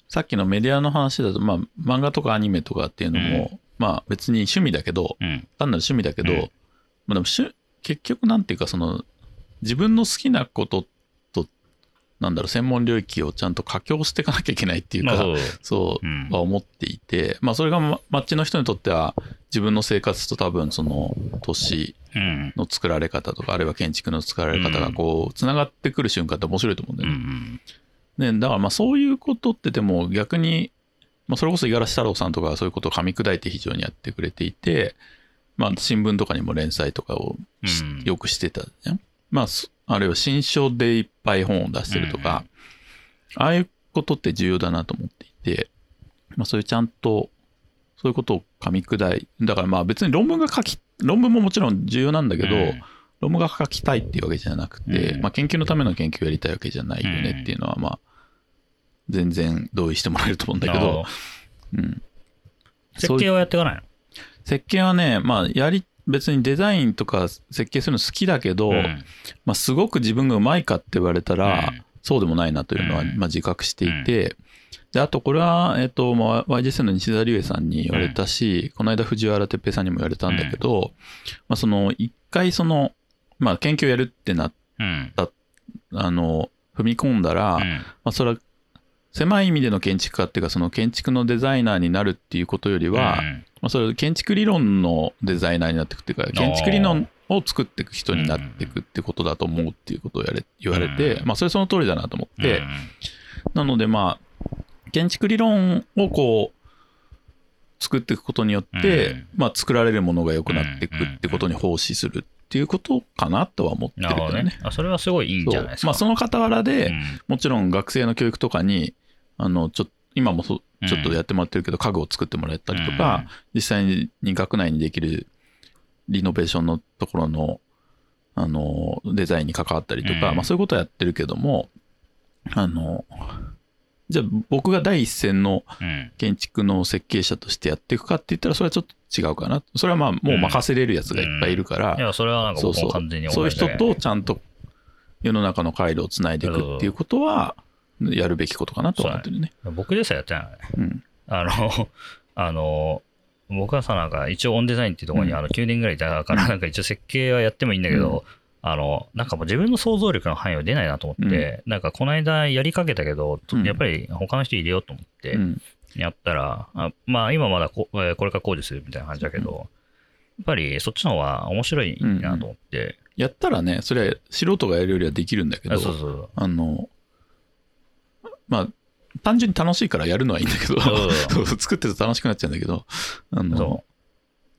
さっきのメディアの話だと、まあ、漫画とかアニメとかっていうのも、まあ別に趣味だけど、うん。単なる趣味だけど、うんまあでも趣結局なんていうかその自分の好きなこととなんだろう専門領域をちゃんと佳境していかなきゃいけないっていうか、まあそう。は思っていて、まあそれがま街の人にとっては自分の生活と多分その都市うん。の作られ方とかあるいは建築の作られ方がこうつながってくる瞬間って面白いと思うんだよね。ん。ねだからまあそういうことってでも逆に、まあ、それこそ五十嵐太郎さんとかはそういうことを噛み砕いて非常にやってくれていて、まあ新聞とかにも連載とかをよくしてたじゃん。まあそあるいは新書でいっぱい本を出してるとか、ああいうことって重要だなと思っていて、まあそういうちゃんとそういうことを噛み砕いだからまあ別に論文が書き論文ももちろん重要なんだけど、うん。論文が書きたいっていうわけじゃなくて、うん。まあ、研究のための研究をやりたいわけじゃないよねっていうのは、まあ、全然同意してもらえると思うんだけど、うん、設計はやっていかないの？設計はね、まあ、やり、別にデザインとか設計するの好きだけど、うん。まあ、すごく自分がうまいかって言われたら、うん。そうでもないなというのは、うん。まあ、自覚していて、で、あとこれは、えっ、と、まあ、YGS の西田龍英さんに言われたし、この間藤原哲平さんにも言われたんだけど、まあ、その、一回その、まあ、研究やるってなっうん。あの、踏み込んだら、うん。まあ、それは、狭い意味での建築家っていうかその建築のデザイナーになるっていうことよりは、うんまあ、それ建築理論のデザイナーになっていくっていうか建築理論を作っていく人になっていくってことだと思うっていうことをやれ言われて、うん。まあそれその通りだなと思って、うん。なのでまあ建築理論をこう作っていくことによって、うん。まあ作られるものが良くなっていくってことに奉仕するっていうことかなとは思ってるなるほどね。ね。。あそれはすごいいいんじゃないですか。そう。まあその傍らで、うん。もちろん学生の教育とかにあのちょ今もそうん。ちょっとやってもらってるけど、家具を作ってもらったりとか、実際に学内にできるリノベーションのところのあのデザインに関わったりとか、うん。まあ、そういうことはやってるけどもあのじゃあ僕が第一線のうん。建築の設計者としてやっていくかって言ったらそれはちょっと違うかな。それはまあもう任せれるやつがいっぱいいるから、いや、それはなんかそうそう。僕も完全にそういう人とちゃんと世の中の回路をつないでいくっていうことはやるべきことかなとは思ってるね。僕でさえやってない。のね。うん。あの、あの、僕はさ、なんか一応オンデザインっていうところにうん。あの9年ぐらいいたから、なんか一応設計はやってもいいんだけど、あの、なんかもう自分の想像力の範囲は出ないなと思って、なんかこの間やりかけたけど、うん。やっぱり他の人入れようと思ってう、ん。やったら、あまあ今まだこえーこれから工事するみたいな感じだけど、やっぱりそっちの方が面白いなと思って、やったらね、それは素人がやるよりはできるんだけど、あそうそう。あの、まあ、単純に楽しいからやるのはいいんだけど、作ってると楽しくなっちゃうんだけど、あの、そ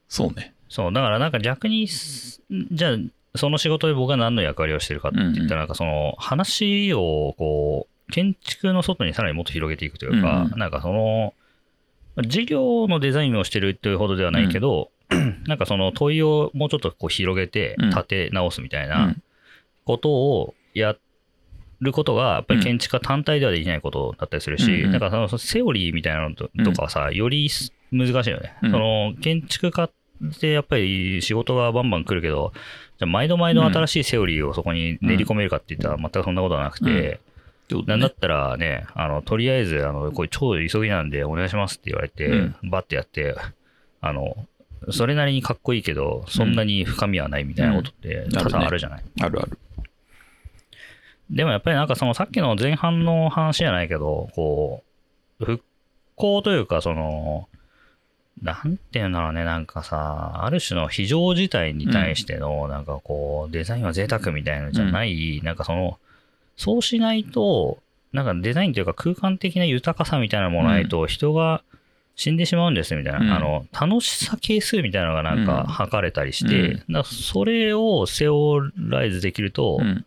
そうね。そう、だからなんか逆にす、じゃあ、その仕事で僕が何の役割をしてるかって言ったら、なんかその話をこう、建築の外にさらにもっと広げていくというか、うんうん。なんかその、事業のデザインをしてるっていうほどではないけど、なんかその問いをもうちょっとこう広げてうん。立て直すみたいうなん。ことをやることが、やっぱり建築家単体ではできないことだったりするし、うんうん。なんかそのセオリーみたいなのととかはさ、より難しいよね。うん。その建築家ってやっぱり仕事がバンバン来るけど、じゃあ毎度毎度新しいセオリーをそこに練り込めるかって言ったら全くそんなことはなくて、ってことね。なんだったらね、あの、とりあえず、あの、これ超急ぎなんでお願いしますって言われて、うん。バッてやって、あの、それなりにかっこいいけど、そんなに深みはないみたいなことって多々あるじゃない。あるある。でもやっぱりなんかそのさっきの前半の話じゃないけど、こう、復興というか、その、なんていうんだろうね、なんかさ、ある種の非常事態に対しての、なんかこう、デザインは贅沢みたいなのじゃない、なんかその、そうしないと、なんかデザインというか空間的な豊かさみたいなものないと、人が死んでしまうんですみたいな、うん。あの、楽しさ係数みたいなのがなんか測れたりして、うん。それをセオライズできると、うん。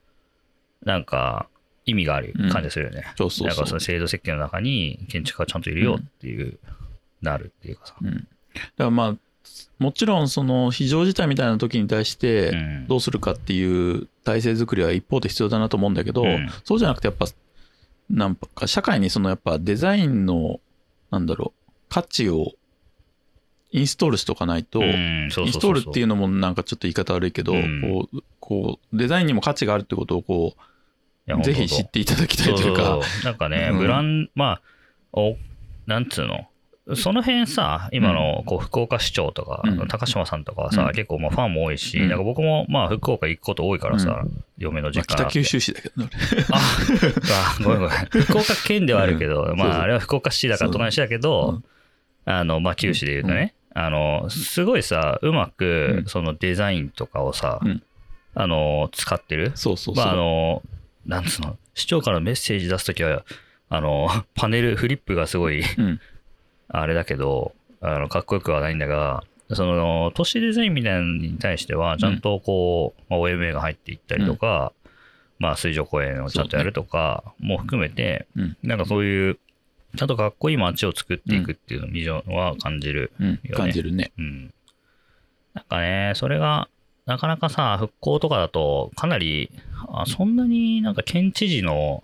なんか意味がある感じがするよね。そうそうそなんかそうの制度設計の中に建築家がちゃんといるよっていう、なるっていうかさ。うん。だからまあ、もちろんその非常事態みたいな時に対して、うん。どうするかっていう体制作りは一方で必要だなと思うんだけど、うん。そうじゃなくてやっぱなんか社会にそのやっぱデザインのなんだろう価値をインストールしておかないと、うん。そうインストールっていううのもなんかちょっと言い方悪いけど、うん。こうこうデザインにも価値があるってことをこうぜひ知っていただきたいというか。そうそうなんかね、うん。ブランまあ、おなんつうの、その辺さ、今のこう福岡市長とか、うん。高島さんとかはさ、うん。結構まあファンも多いし、うん。なんか僕もまあ福岡行くこと多いからさ、嫁のまあ、実家北九州市だけどね。ああ、ごめんごめん。福岡県ではあるけど、まあ、あれは福岡市だから隣の市だけう。どん、あの、まあ、九州で言うとね、あの、すごいさ、うまく、そのデザインとかをさうん、あの、使ってる？そうそうそう、まあ、あの、なんつうの、市長からメッセージ出すときは、あの、パネル、フリップがすごい、うん。あれだけど、あの、かっこよくはないんだが、その、都市デザインみたいなのに対しては、ちゃんとこう、まあ、OMA が入っていったりとか、まあ、水上公園をちゃんとやるとかも含めて、うん。なんかそういう、ちゃんとかっこいい街を作っていくっていうのをビジョンは感じる。うん。よね感じるね。うん。なんかね、それが、なかなかさ、復興とかだと、かなり、あそんなになんか県知事の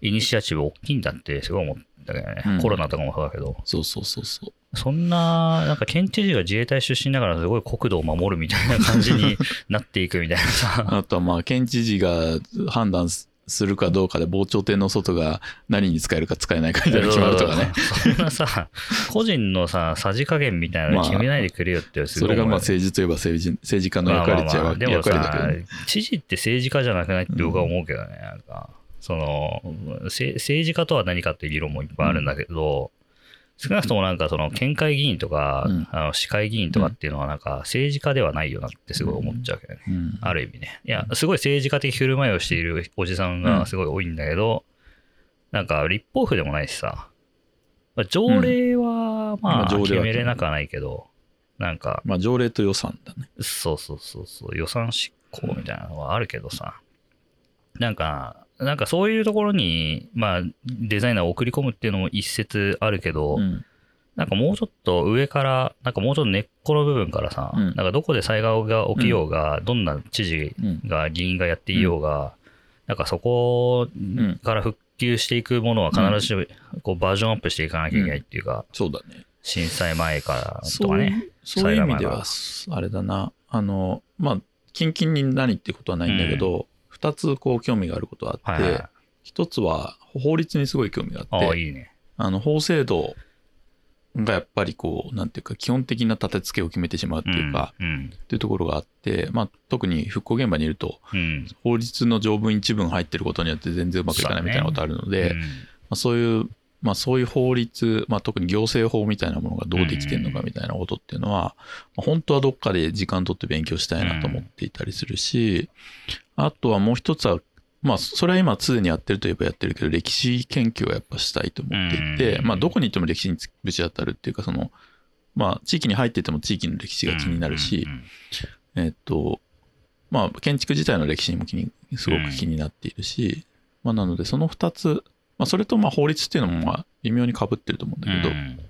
イニシアチブ大きいんだってすごい思ったけどね。うんコロナとかもそうだけど。そうそうそうそうそんな、なんか県知事が自衛隊出身だからすごい国土を守るみたいな感じになっていくみたいなさ。あとはまあ県知事が判断すするかどうかで防潮堤の外が何に使えるか使えないかみたいなの決まるとかね。そんなさ、個人のさ、さじ加減みたいなの決めないでくれよってすそれがまあ政治といえば政治政治家の役割っちゃまあ役割ださけどね、知事って政治家じゃなくないって僕は思うけどね、なんか。その、せ政治家とは何かっていう議論もいっぱいあるんだけど、少なくともなんかその県会議員とか、うん。あの市会議員とかっていうのはなんか政治家ではないよなってすごい思っちゃうわけどね。うん。ある意味ね。いや、すごい政治家的振る舞いをしているおじさんがすごい多いんだけど、なんか立法府でもないしさ、まあ、条例はまあまあ条例は決めれなくはないけど、なんか、まあ条例と予算だね。そうそうそうそう、予算執行みたいなのはあるけどさ、なんか、なんかそういうところに、まあ、デザイナーを送り込むっていうのも一説あるけど、うん。なんかもうちょっと上から、なんかもうちょっと根っこの部分からさ、うん。なんかどこで災害が起きようが、どんな知事うんが、議員がやっていようが、なんかそこから復旧していくものは必ずしもこうバージョンアップしていかなきゃいけないっていうか、そうだね。震災前からとかね。そういう意味では、あれだな。あの、まあ、キンキンに何ってことはないんだけど、二、つこう興味があることはあって、はいはい。一つは法律にすごい興味があああ、って、いいね。あの、法制度がやっぱりこう、なんていうか、基本的な立て付けを決めてしまうっていうか、うん。っていうところがあって、まあ、特に復興現場にいると、うん。法律の条文一文入ってることによって全然うまくいかないみたいなことあるので、うんまあ、そういう、まあ、そういう法律、まあ、特に行政法みたいなものがどうできてるのかみたいなことっていうのは、まあ本当はどっかで時間取って勉強したいなと思っていたりするし、あとはもう一つは、まあ、それは今常にやってるといえばやってるけど、歴史研究はやっぱしたいと思っていて、うんまあ、どこに行っても歴史にぶち当たるっていうか、その、まあ、地域に入ってても地域の歴史が気になるし、うんえっと、まあ、建築自体の歴史にも気に、すごく気になっているし、まあ、なので、その二つ、まあ、それと、まあ、法律っていうのも、まあ、微妙に被ってると思うんだけど、まうん。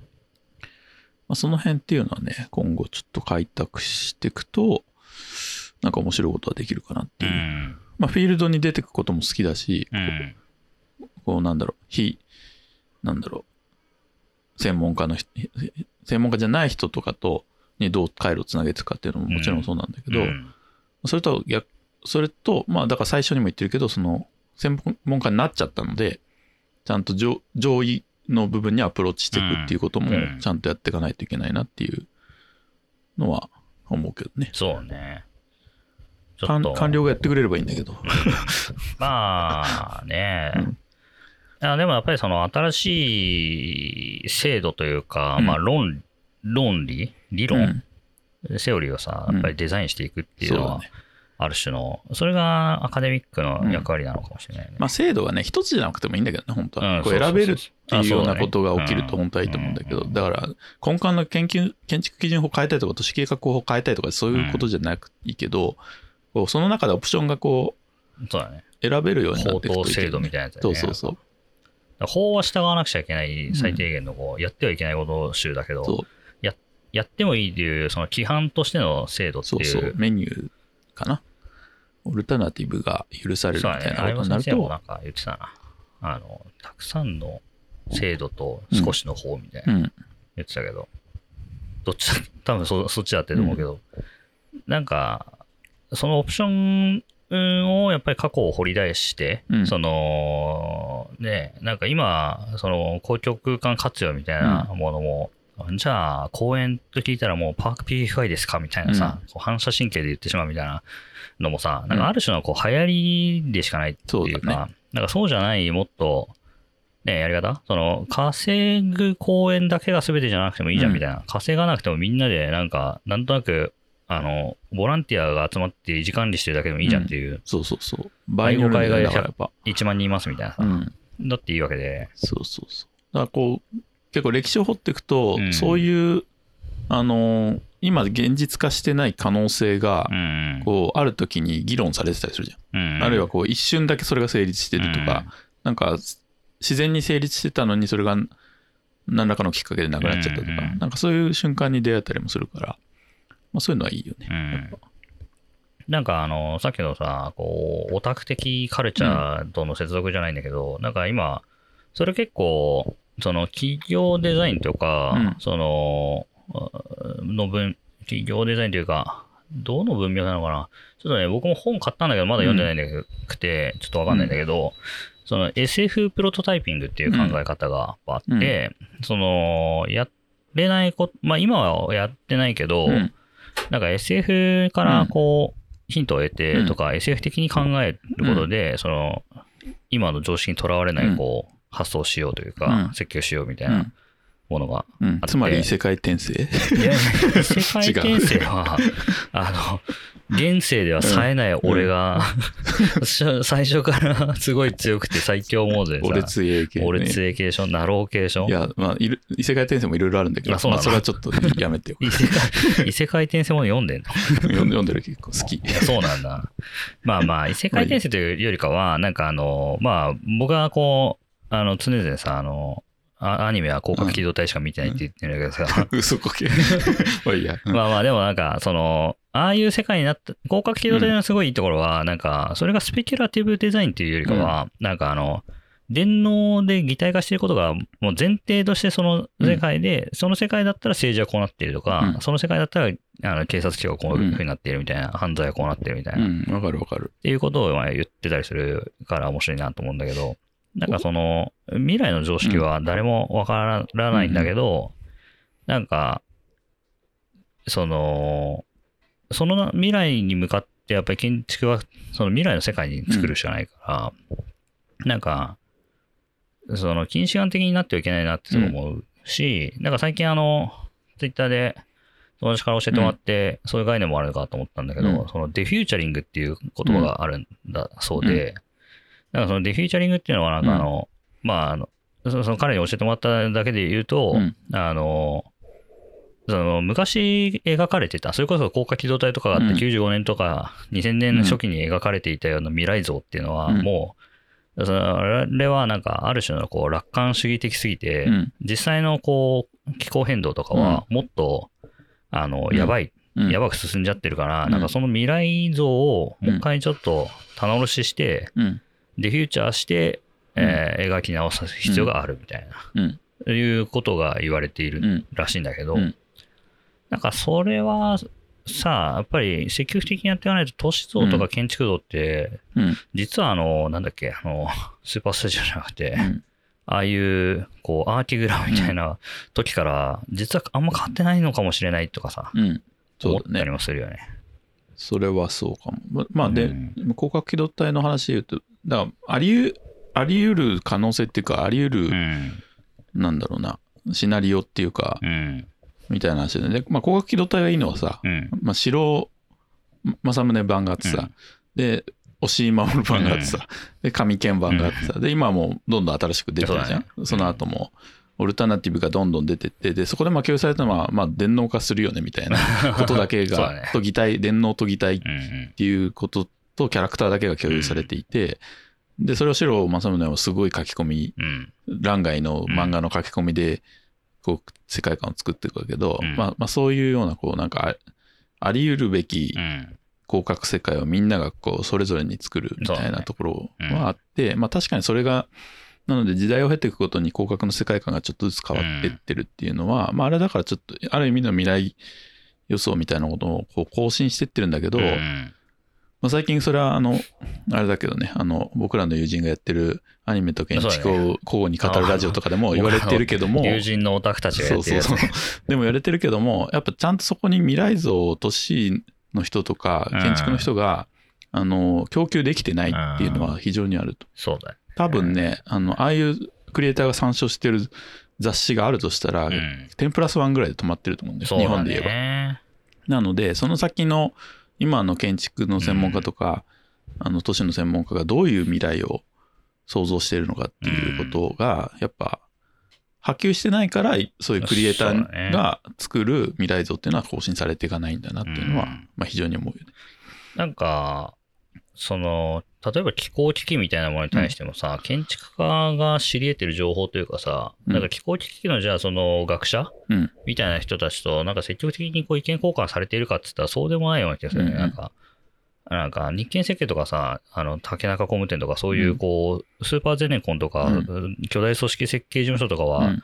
あ、その辺っていうのはね、今後ちょっと開拓していくと、なんか面白いことはできるかなっていう。うん。まあ、フィールドに出てくことも好きだし、うん。こう、なんだろう、非、なんだろう、専門家の人、専門家じゃない人とかと、にどう回路をつなげていくかっていうのももちろんそうなんだけど、うん。それと逆、それと、まあだから最初にも言ってるけど、その、専門家になっちゃったので、ちゃんと上上位の部分にアプローチしていくっていうこともうんちゃんとやっていかないといけないなっていうのは思うけどね。そうね。官僚がやってくれればいいんだけど。まあね、うんいやでもやっぱりその新しい制度というか、うんまあ論論理理論、セオリーをさ、うんやっぱりデザインしていくっていうのはそうだね。ある種の、それがアカデミックの役割なのかもしれないね。まあ制度はね、一つじゃなくてもいいんだけどね、本当は。うんこう選べるっていうようなことが起きると本当はいいと思うんだけど、だから根幹の研究、建築基準法変えたいとか、都市計画法変えたいとか、そういうことじゃなくていいけど、こうその中でオプションがこそうだね。う選べるようにな法っていくといね制度みたいなやつね。そうそうそう。法は従わなくちゃいけない最低限のこう、やってはいけないこと集だけど、そうやってもいいっていう、その規範としての制度っていう。そうそう、メニューかな。オルタナティブが許されるみ。たいなことになると、先生もなんか言ってたな。あの、たくさんの制度と少しの法みたいなうん、言ってたけど、どっちだ、多分そそっちだってと思うけど、なんか、そのオプションをやっぱり過去を掘り出して、うん。その、ね、なんか今、その公共空間活用みたいなものも、じゃあ公園と聞いたらもうパーク PFI ですかみたいなさ、反射神経で言ってしまうみたいなのもさ、なんかある種のこう流行りでしかないっていうか、そうだなんかそうじゃない、もっと、ね、やり方？その、稼ぐ公園だけが全てじゃなくてもいいじゃんうんみたいな。稼がなくてもみんなで、なんか、なんとなく、あの、ボランティアが集まって維持管理してるだけでもいいじゃんっていう、そうそうそう。場合によるんだよねだからやっぱ。1万人いますみたいなさ、うん。だっていいわけで。そうそうそう。だからこう、結構歴史を掘っていくと、うんそういう、あのー今現実化してない可能性がう、ん。こう、ある時に議論されてたりするじゃん。うん。あるいはこう、一瞬だけそれが成立してるとか、なんか、自然に成立してたのに、それが何らかのきっかけでなくなっちゃったとか、うんなんかそういう瞬間に出会えたりもするから、まあそういうのはいいよね。うんやっぱなんかあの、さっきのさ、こう、オタク的カルチャーとの接続じゃないんだけど、なんか今、それ結構、その企業デザインとか、うんその、の分、企業デザインというか、どの文脈なのかな。ちょっとね、僕も本買ったんだけど、まだ読んでないんだけど、くて、ちょっとわかんないんだけど、その SF プロトタイピングっていう考え方があって、その、やれないこと、まあ今はやってないけど、うん。なんか SF からこう、ヒントを得てうん。とか、SF 的に考えることで、その、今の常識にとらわれない、こう、発想しようというか、うん。設計をしようみたいうなんものが。うんあってつまり異世界転生？いや、世界転生は、あの、現世では冴えない俺が、し 最初からすごい強くて最強モードでさ、俺強い系、ね。俺強い系でしょナロー系でしょ？いや、まあ、いる異世界転生もいろいろあるんだけど、あそまあ、それはちょっとやめてよ。異世界、異世界転生もの読んでんの？読ん読んでる結構好き。そうなんだ。まあまあ、異世界転生というよりかは、なんかあの、まあ、僕はこう、あの、常々さ、あの、あアニメは広角機動隊しか見てないって言ってるんだけどさ、嘘こけ。まあいいや。うん。まあまあでもなんか、その、ああいう世界になった、広角機動隊のすごいいいところは、なんか、それがスペキュラティブデザインっていうよりかは、なんかあの、電脳で擬態化していることが、もう前提としてその世界で、その世界だったら政治はこうなっているとか、うん。その世界だったらあの警察庁がこういうふうになっているみたいな、犯罪はこうなっているみたいな、わかるわかる。ていうことをまあ言ってたりするから面白いなと思うんだけど、なんかその、未来の常識は誰もわからないんだけど、なんか、その、その未来に向かってやっぱり建築はその未来の世界に作るしかないから、なんか、その近視眼的になってはいけないなって思うし、なんか最近あの、ツイッターで友達から教えてもらって、そういう概念もあるのかと思ったんだけど、うん。その defuturing っていう言葉があるんだそうで、なんかその defuturing っていうのはなんかあの、まああの、そその彼に教えてもらっただけで言うと、うん。あの、その昔描かれてた、それこそ攻殻機動隊とかがあってうん。95年とか2000年初期に描かれていたような未来像っていうのはうん。もう、あれはなんかある種のこう楽観主義的すぎて、うん。実際のこう気候変動とかはもっと、あのうん。やばい、うん。やばく進んじゃってるから、うんなん。かその未来像をもう一回ちょっと棚卸しして、うん。デフューチャーして、えー描き直す必要があるみたいな、うん。いうことが言われているうん。らしいんだけど、うんなんかそれはさ、やっぱり積極的にやっていかないと都市像とか建築像って、うん。実はあの、なんだっけ、あの、スーパースタジオじゃなくて、うん。ああいう、こう、アーティグラみたいな時から、実はあんま変わってないのかもしれないとかさ、思ったり。もするよね。それはそうかも。ままあ、で、うん広角機動隊の話で言うと、だから、あり得、あり得る可能性っていうか、あり得うる、ん。なんだろうな、シナリオっていうか、うん。みたいな話でね。まあ、広角機動隊がいいのはさ、うん。まあ、城政宗版があってさ、で、押井守版があってさ、で、上剣版があってさ、で、今はもうどんどん新しく出てるじゃん。そねその後も、オルタナティブがどんどん出てって、で、そこでまあ共有されたのは、まあ、電脳化するよね、みたいなことだけが、ねと擬態、電脳と擬態っ。ていうことと、キャラクターだけが共有されていて、で、それを白政宗はすごい書き込み、うん。欄外の漫画の書き込みで、こう、世界観を作っていくわけど、うん。まあ、まあ、そういうような、こう、なんか、ああり得るべきうん。広角世界をみんながこうそれぞれに作るみたいなところはあって、まあ確かにそれがなので時代を経ていくごとに広角の世界観がちょっとずつ変わっていってるっていうのは、まああれだからちょっとある意味の未来予想みたいなことをこう更新してってるんだけど、うんまあ、最近それはあのあれだけどねあの僕らの友人がやってるアニメと建築を交互に語るラジオとかでも言われてるけども、友人のオタクたちがやってるそうそうそう。でも言われてるけども、やっぱちゃんとそこに未来像を都市の人とかうん建築の人が、あの、供給できてないっていうのは非常にあると。そうだよ。多分ね、あの、ああいうクリエイターが参照してる雑誌があるとしたら、うん10プラス1ぐらいで止まってると思うんです日本で言えば。ね。なので、その先の今の建築の専門家とか、あの都市の専門家がどういう未来を想像しているのかっていうことが、やっぱ波及してないから、そういうクリエイターが作る未来像っていうのは更新されていかないんだなっていうのは、うん。まあ非常に思うよね。なんか、その、例えば気候危機みたいなものに対してもさ、建築家が知り得てる情報というかさ、うんなんか気候危機のじゃあその学者うん。みたいな人たちとなんか積極的にこう意見交換されているかって言ったらそうでもないような気がするね。うんうんなんか、なんか日建設計とかさ、あの竹中工務店とかそういうこう、スーパーゼネコンとか、うん巨大組織設計事務所とかは、うん。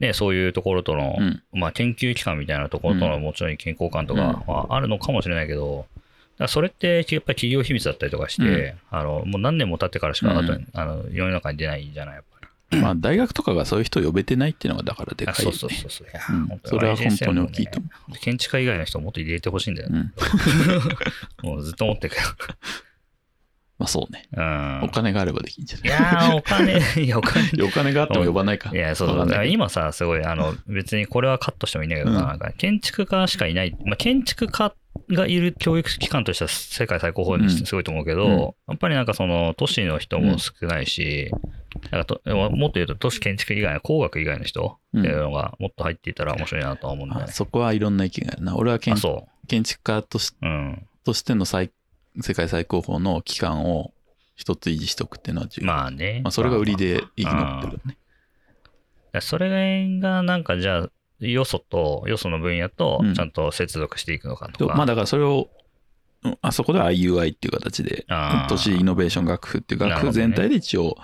ね、そういうところとの、うん。まあ、研究機関みたいなところとのもちろん意見交換とかはあるのかもしれないけど、だそれってやっぱり企業秘密だったりとかして、あのもう何年も経ってからしか後に、あの世の中に出ないじゃない、やっぱり。まあ大学とかがそういう人を呼べてないっていうのがだからでかいよね。あそうそうそうそう。いやうんそれは本当に大きいと思う。建築家以外の人をもっと入れてほしいんだよね。うん。もうずっと思ってるけど。まあそうね。うん。お金があればできんじゃいない？やー、お金、いや、お金。いやお金があっても呼ばないか。いや、そうそう。今さ、すごい、あの、別にこれはカットしてもいいんだけどさ、うんなんか建築家しかいない、まあ、建築家がいる教育機関としては世界最高峰にすごいと思うけど、うんやっぱりなんかその、都市の人も少ないし、なんかともっと言うと、都市建築以外の工学以外の人っていうのがもっと入っていたら面白いなとは思うんだそこはいろんな意見があるな。俺は建建築家としう。うん。としての最世界最高峰の機関を一つ維持しておくっていうのは重要。まあね。まあそれが売りで生き残ってるよね。でそれがなんかじゃあ、よそと、よその分野とうんちゃんと接続していくのかととか。まあだからそれを、うんあそこでは IUI っていう形で都市イノベーション学府っていう学府全体で一応。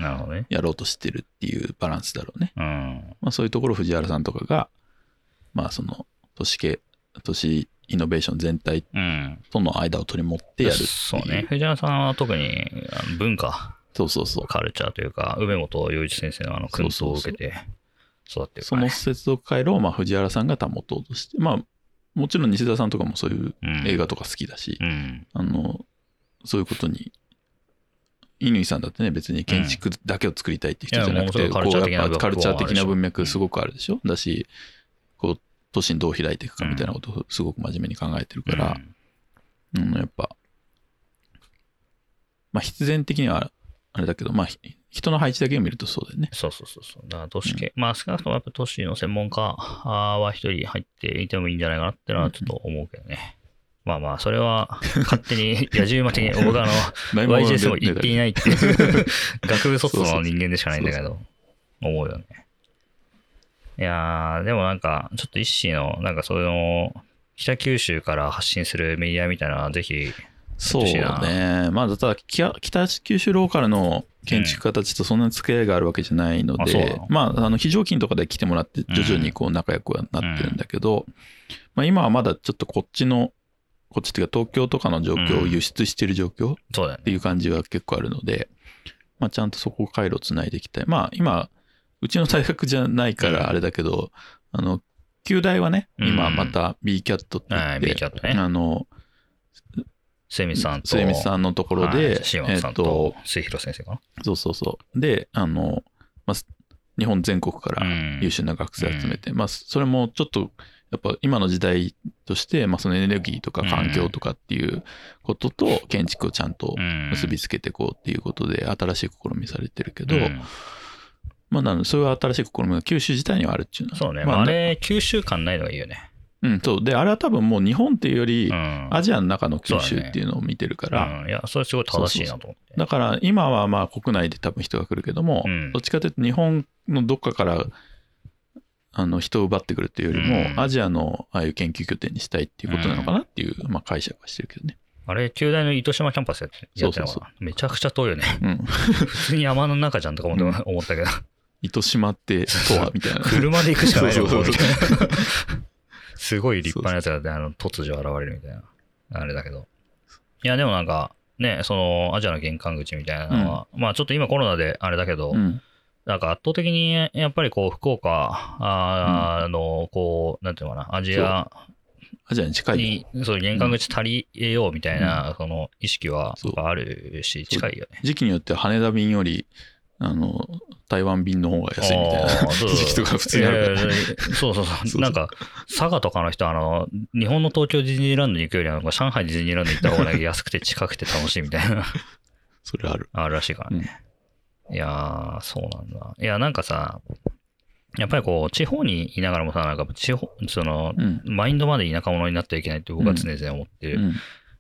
やろうとしてるっていうバランスだろうね。うん。まあそういうところを藤原さんとかが、まあその都市系、都市イノベーション全体うん。との間を取り持ってやるう。そうね。藤原さんは特に文化、そうそうそう。カルチャーというか、梅本洋一先生のあの訓導を受けて育ってるそから。ね、の接続回路をまあ藤原さんが保とうとして、まあもちろん西田さんとかもそういううん。映画とか好きだし、うん。あの、そういうことに、乾さんだってね、別に建築だけを作りたいって人じゃなくて、うこうやっぱカルチャー的な文文脈すごくあるでしょ、だし、こう、都心どう開いていくかみたいなことをすごく真面目に考えてるから、うん、やっぱ、まあ必然的にはあれだけど、まあひ人の配置だけを見るとそうだよね。そうそうそうそう。だから都市系、まあ少なくともやっぱ都市の専門家は一人入っていてもいいんじゃないかなってのはちょっと思うけどね。まあまあ、それは勝手に野じ馬的に僕はあの、ないもので YJS も言っていないっていう、学部卒の人間でしかないんだけど、思うよね。いやー、でもなんか、ちょっと一心の、なんかその、北九州から発信するメディアみたいなぜひ、そうね。まあ、ただ、北北九州ローカルの建築家たちとそんなに付き合いがあるわけじゃないのでまあ、あの、非常勤とかで来てもらって、徐々にこう仲良くはなってるんだけど、まあ、今はまだちょっとこっちの、こっちっていうか東京とかの状況を輸出してる状況っ。ていう感じは結構あるので、まあ、ちゃんとそこを回路をつないでいきたい。まあ、今、うちの大学じゃないからあれだけど、あの、旧大はね、今また BCAT って言はい、って、B キャットね。あの、末光さんと、末光さんのところはいで、塩えっと松さんと、、末広先生かな？そうそうそう。で、あの、まあ、す日本全国からうん優秀な学生集めて、まあ、それもちょっと、やっぱ今の時代として、まあ、そのエネルギーとか環境とかっていうことと建築をちゃんとうん結びつけていこうっていうことで、新しい試みされてるけど、うんまあ、なので、そういう新しい試みが九州自体にはあるっていうのは。そうね。まあまあ、あれ、九州感ないのがいいよね。うん、そう。で、あれは多分もう日本っていうよりう、ん。アジアの中の九州っていうのを見てるから、うん、いや、それすごい正しいなと思って。だから今はまあ国内で多分人が来るけども、うんどっちかというと日本のどっかからあの人を奪ってくるっていうよりも、うんアジアのああいう研究拠点にしたいっていうことなのかなっていう、まあ、解釈はしてるけどね。あれ、旧大の糸島キャンパスやってやってたのそうそうかなめちゃくちゃ遠いよね。うん。普通に山の中じゃんとか思ったけど、糸島ってとはみたいな。車で行くしかないのそうそうそうすごい立派なやつがねあの突如現れるみたいな、あれだけど。いや、でもなんか、ね、そのアジアの玄関口みたいなのは、まあちょっと今コロナであれだけど、うん。なんか圧倒的にやっぱりこう福岡あーの、こう、なんていうのかな、アジアアジアに近い。に、そう、玄関口足りえようみたいな、その意識はあるし、近いよね。時期によっては羽田便より、あの、台湾便の方が安いみたいなあーそうそう時期とか普通にあるから。そうそうそう。なんか、佐賀とかの人は、あの、日本の東京ディズニーランドに行くよりは、上海ディズニーランドに行った方がね安くて近くて楽しいみたいな、それある。あるらしいからね。いやー、そうなんだ。いや、なんかさ、やっぱりこう、地方にいながらもさ、なんか地方、その、うん。マインドまで田舎者になってはいけないって僕は常々思ってるうん。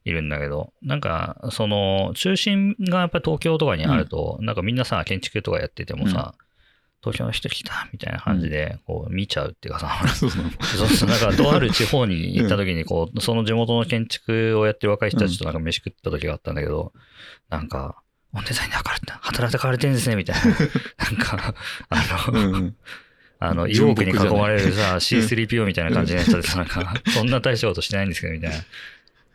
いるんだけど、なんか、その、中心がやっぱり東京とかにあると、なんかみんなさ、建築とかやっててもさ、東京の人来たみたいな感じで、こう、見ちゃうっていうかさ、そうなの。そうそう、なんか、とある地方に行った時に、こう、その地元の建築をやってる若い人たちとなんか飯食った時があったんだけど、なんか、オンデザインで働かれてるんですね、みたいな。なんか、あの、うん。あの、イオ純ークに囲まれるさ、C3PO みたいな感じの人でさ、なんか、そんな大したことしてないんですけど、みたいな。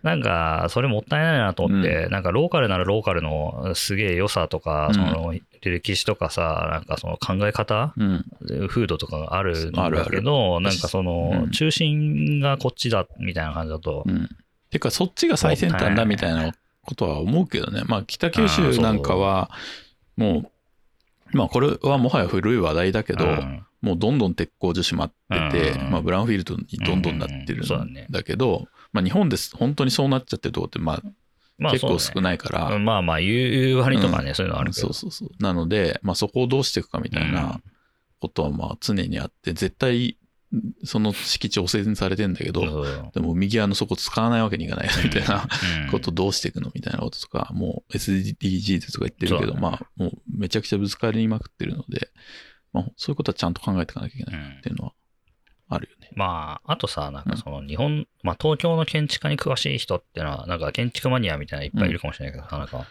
なんか、それもったいないなと思って、なんか、ローカルならローカルのすげえ良さとか、うんその、歴史とかさ、なんかその考え方、うん。風土とかがあるんだあるあるけど、なんかそのう、ん中心がこっちだ、みたいな感じだとう、ん。てか、そっちが最先端だみたいなのことは思うけどね。まあ、北九州なんかは、もう、まあ、これはもはや古い話題だけど、うんもうどんどん鉄工所閉まってて、うん。まあ、ブラウンフィールドにどんどんなってるうん。そうだね。んだけど、まあ、日本です本当にそうなっちゃってるとこって、まあ、まあ結構少ないから、ね。まあまあ、言う割とかね、そういうのあるけど。そうそうそう。なので、まあ、そこをどうしていくかみたいなことはまあ常にあって、絶対その敷地汚染されてんだけど、でも右側のそこ使わないわけにいかないみたいなうん。ことどうしていくのみたいなこととか、もう SDGs とか言ってるけど、まあもうめちゃくちゃぶつかりまくってるので、まあそういうことはちゃんと考えていかなきゃいけないっていうのはあるよね。まあ、あとさ、なんかその日本、まあ東京の建築家に詳しい人ってのは、なんか建築マニアみたいないっぱいいるかもしれないけどさ、なんか、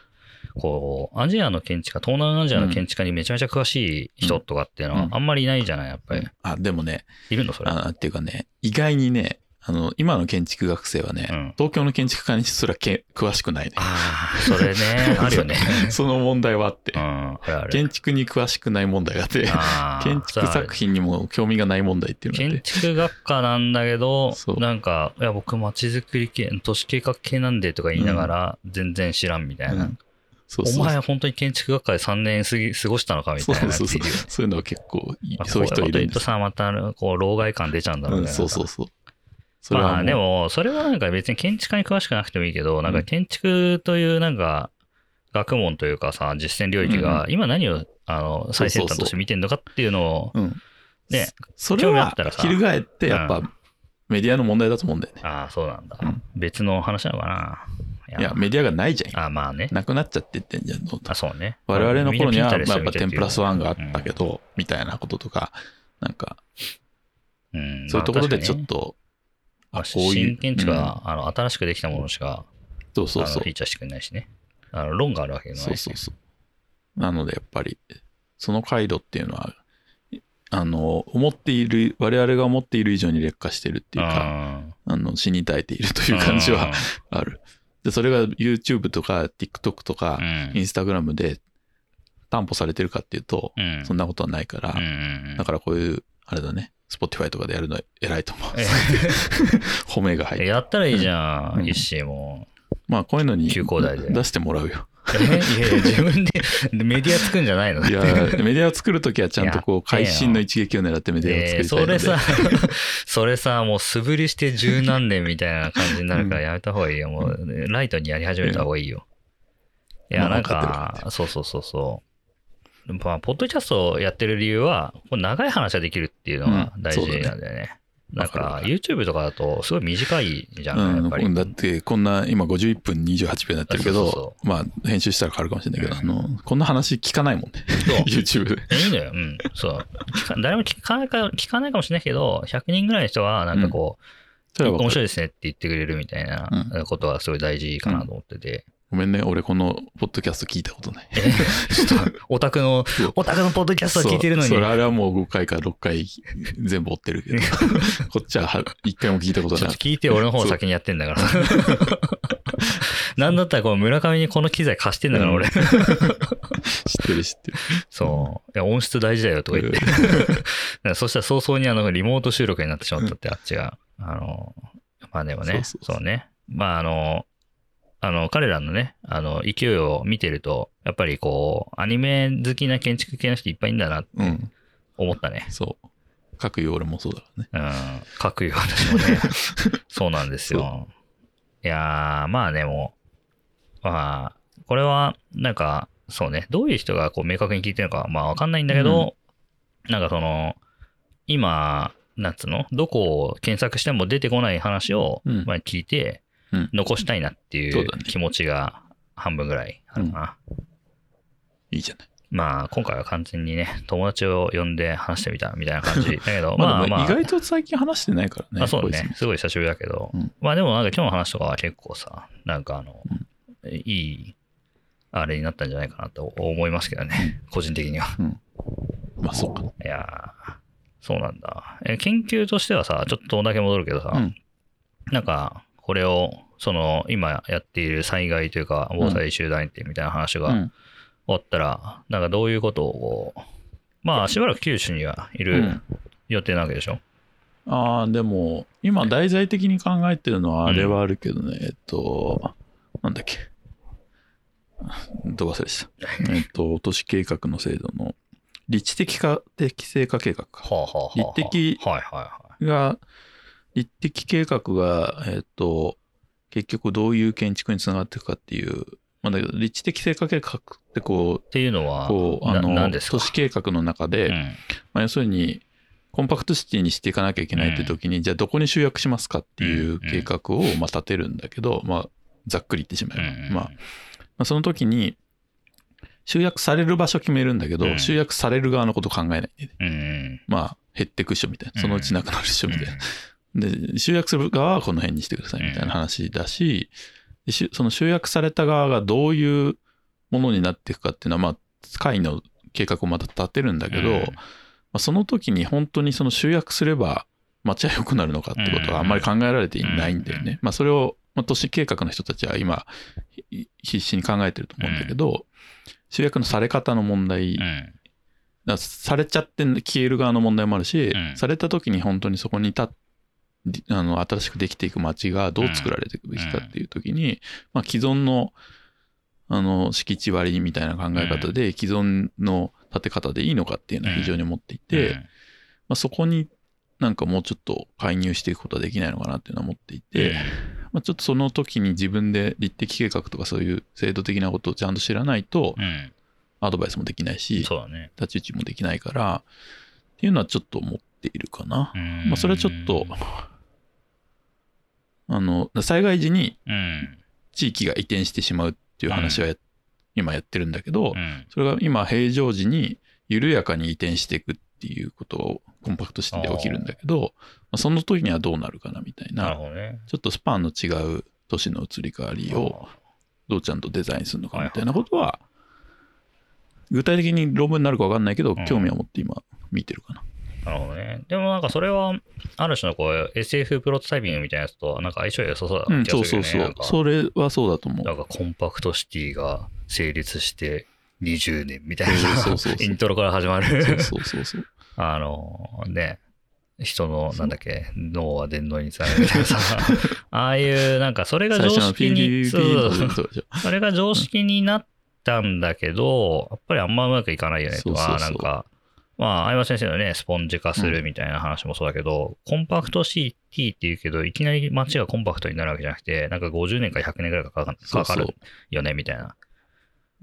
こう、アジアの建築家、東南アジアの建築家にめちゃめちゃ詳しい人とかっていうのはうんあんまりいないじゃない、やっぱり。あ、でもね、いるのそれ。あっていうかね、意外にね、あの、今の建築学生はね、うん東京の建築家にすらけ詳しくないね。ああ、それね、あるよね。その問題はあってう、ん。建築に詳しくない問題があって、建築作品にも興味がない問題っていうの。建築学科なんだけどそ、うなんか、いや、僕、街づくり系、都市計画系なんでとか言いながら、全然知らんみたいな。うんそうそうお前、本当に建築学科で3年過ぎ過ごしたのかみたいなそうそうそう。そういうのは結構そういう人いるんですこういうこと言うとさ、また、こう、老害感出ちゃうんだろうね。うん、そうそうそう。それはまあ、でも、それはなんか別に建築家に詳しくなくてもいいけど、なんか建築というなんか、学問というかさ、実践領域が、今何を、あの、最先端として見てんのかっていうのを、うん。ね、それは翻ってやっうぱメディアの問題だと思うんだよね。ああ、そうなんだうん。別の話なのかな。いや、メディアがないじゃん。ああ、まあね。なくなっちゃってってんじゃん。どんどんあ、そうね。我々の頃には、まあやっぱみんな Pinterest 10プラス1があったけど、ど、みたいなこととか、なんか、そういうところでちょっまあと、まあこういう新建築は、あの新しくできたものしかそうそうそうあのフィー。チャーしてくれないしね。あの論があるわけじゃないしねそうそうそう。なのでやっぱり、その回路っていうのは、あの、思っている、我々が思っている以上に劣化してるっていうか、あの、死に絶えているという感じはある。で、それが YouTube とか TikTok とかう、ん、Instagram で担保されてるかっていうと、うん、そんなことはないからうん、うんうんだからこういう、あれだね、Spotify とかでやるの偉いと思う。え 褒めが入って。やったらいいじゃん、うん一心も。まあこういうのに出してもらうよ。えいやいや、自分でメディア作るんじゃないの？いや、メディアを作るときはちゃんとこう、会心の一撃を狙ってメディアをえー作りたい。それさ、それさ、もう素振りして十何年みたいな感じになるからやめた方がいいよ。もう、ライトにやり始めた方がいいよ。いや、まあなんか、そうそうそうそう。まあ、ポッドキャストをやってる理由は、長い話ができるっていうのが大事なんだよね。なんかわかるわ、か YouTube とかだと、すごい短いじゃん、やっぱり。うん、だってこんな今51分28秒になってるけどそうそうまあ編集したら変わるかもしれないけど、うんあのこんな話聞かないもんねそう YouTube でいいのよ。うん。そう。誰も聞かないか、聞かないかもしれないけど、100人ぐらいの人は、なんかこう、面白いですねって言ってくれるみたいなことはすごい大事かなと思ってて。ごめんね俺このポッドキャスト聞いたことないえちょっと、オタクの、オタクのポッドキャストを聞いてるのに。それあれはもう5回か6回全部追ってるけど こっちはは1回も聞いたことちょないっと聞いて、俺の方先にやってんだから。なんだったら、この村上にこの機材貸してんだから、俺。知ってる知ってるそう。いや、音質大事だよとか言って。そしたら早々にあの、リモート収録になってしまったって、あっちが。あの、まあでもね、そうね。まああの、あの、彼らのね、あの、勢いを見てると、やっぱりこう、アニメ好きな建築系の人いっぱいいんだなってうん思ったね。そう各言う俺もそうだからねうん。各いう私もね。そうなんですよ。いやー、まあでも、まあ、これは、なんか、そうね、どういう人がこう明確に聞いてるのか、まあわかんないんだけど、なんかその、今、なんつうのどこを検索しても出てこない話を、うんまあ聞いてうん、残したいなっていう気持ちが半分ぐらいあるかな。いいじゃないまあ、今回は完全にね、友達を呼んで話してみたみたいな感じだけど、ま まああまあ、意外と最近話してないからねあ、そうね。すごい久しぶりだけど。うんまあでもなんか今日の話とかは結構さ、なんかあの、いい、あれになったんじゃないかなと思いますけどね。個人的には。まあそうかいやーそうなんだ。え研究としてはさ、ちょっとだけ戻るけどさ、うんなんか、これを、その、今やっている災害というか、防災集団ってみたいな話が終うんわったら、なんかどういうことを、まあしばらく九州にはいるうん予定なわけでしょ、ああ、でも、今、題材的に考えてるのは、あれはあるけどね、えっと、なんだっけ。ど忘れした。えっと、都市計画の制度の、立地的か適正化計画かはあはあは。立的はいはいはい。が、立地計画が、えっと、結局どういう建築につながっていくかっていう、まあ、だけど立地的正化計画ってこっていうのは、う、こう、あなの、都市計画の中で、うん。まあ、要するに、コンパクトシティにしていかなきゃいけないって時に、じゃあどこに集約しますかっていう計画を、まあ、立てるんだけど、まあ、ざっくり言ってしまえば、うんまあ、まあ、その時に、集約される場所決めるんだけど、うん。集約される側のこと考えないで。まあ、減ってくっしょみたいな。そのうちなくなるっしょみたいな。うんで、集約する側はこの辺にしてくださいみたいな話だし、その集約された側がどういうものになっていくかっていうのは、まあ、会の計画をまた立てるんだけど、うん。まあ、その時に本当にその集約すれば街は良くなるのかってことはあんまり考えられていないんだよね。まあ、それを、まあ、都市計画の人たちは今、ひ必死に考えてると思うんだけど、集約のされ方の問題されちゃって消える側の問題もあるし、うん。された時に本当にそこに立っ あの新しくできていく街がどう作られていくべきかっていう時に、まあ、既存のあの敷地割りみたいな考え方で既存の建て方でいいのかっていうのは非常に思っていて、まあ、そこになんかもうちょっと介入していくことはできないのかなっていうのは思っていて、まあ、ちょっとその時に自分で立地計画とかそういう制度的なことをちゃんと知らないとアドバイスもできないし、そうだね。太刀打ちもできないから、っていうのはちょっと思っているかな。うんまあ、それはちょっと、あの、災害時にうん。地域が移転してしまうっていう話はや、今やってるんだけど、うんそれが今平常時に緩やかに移転していくっていうことをコンパクトシティで起きるんだけど、まあ、その時にはどうなるかなみたいなね。ちょっとスパンの違う都市の移り変わりをどうちゃんとデザインするのかみたいなことは、具体的に論文になるか分かんないけど、うん興味を持って今見てるかな。なるほどね。でもなんかそれは、ある種のこう SF プロトタイピングみたいなやつとなんか相性良さそうだうん、気がするよね。そうそうそう。それはそうだと思う。なんかコンパクトシティが成立して20年みたいなそうそうそう イントロから始まる。そうそうそう。あの、ね、人の、なんだっけ、脳は電脳につながるみたいなさ、ああいう、なんかそれが常識に、それが常識になったんだけど、やっぱりあんまうまくいかないよねとか、なんか、まあ、相葉先生のね、スポンジ化するみたいな話もそうだけど、コンパクト CT って言うけど、いきなり街がコンパクトになるわけじゃなくて、なんか50年か100年ぐらいかかるよね、みたいな、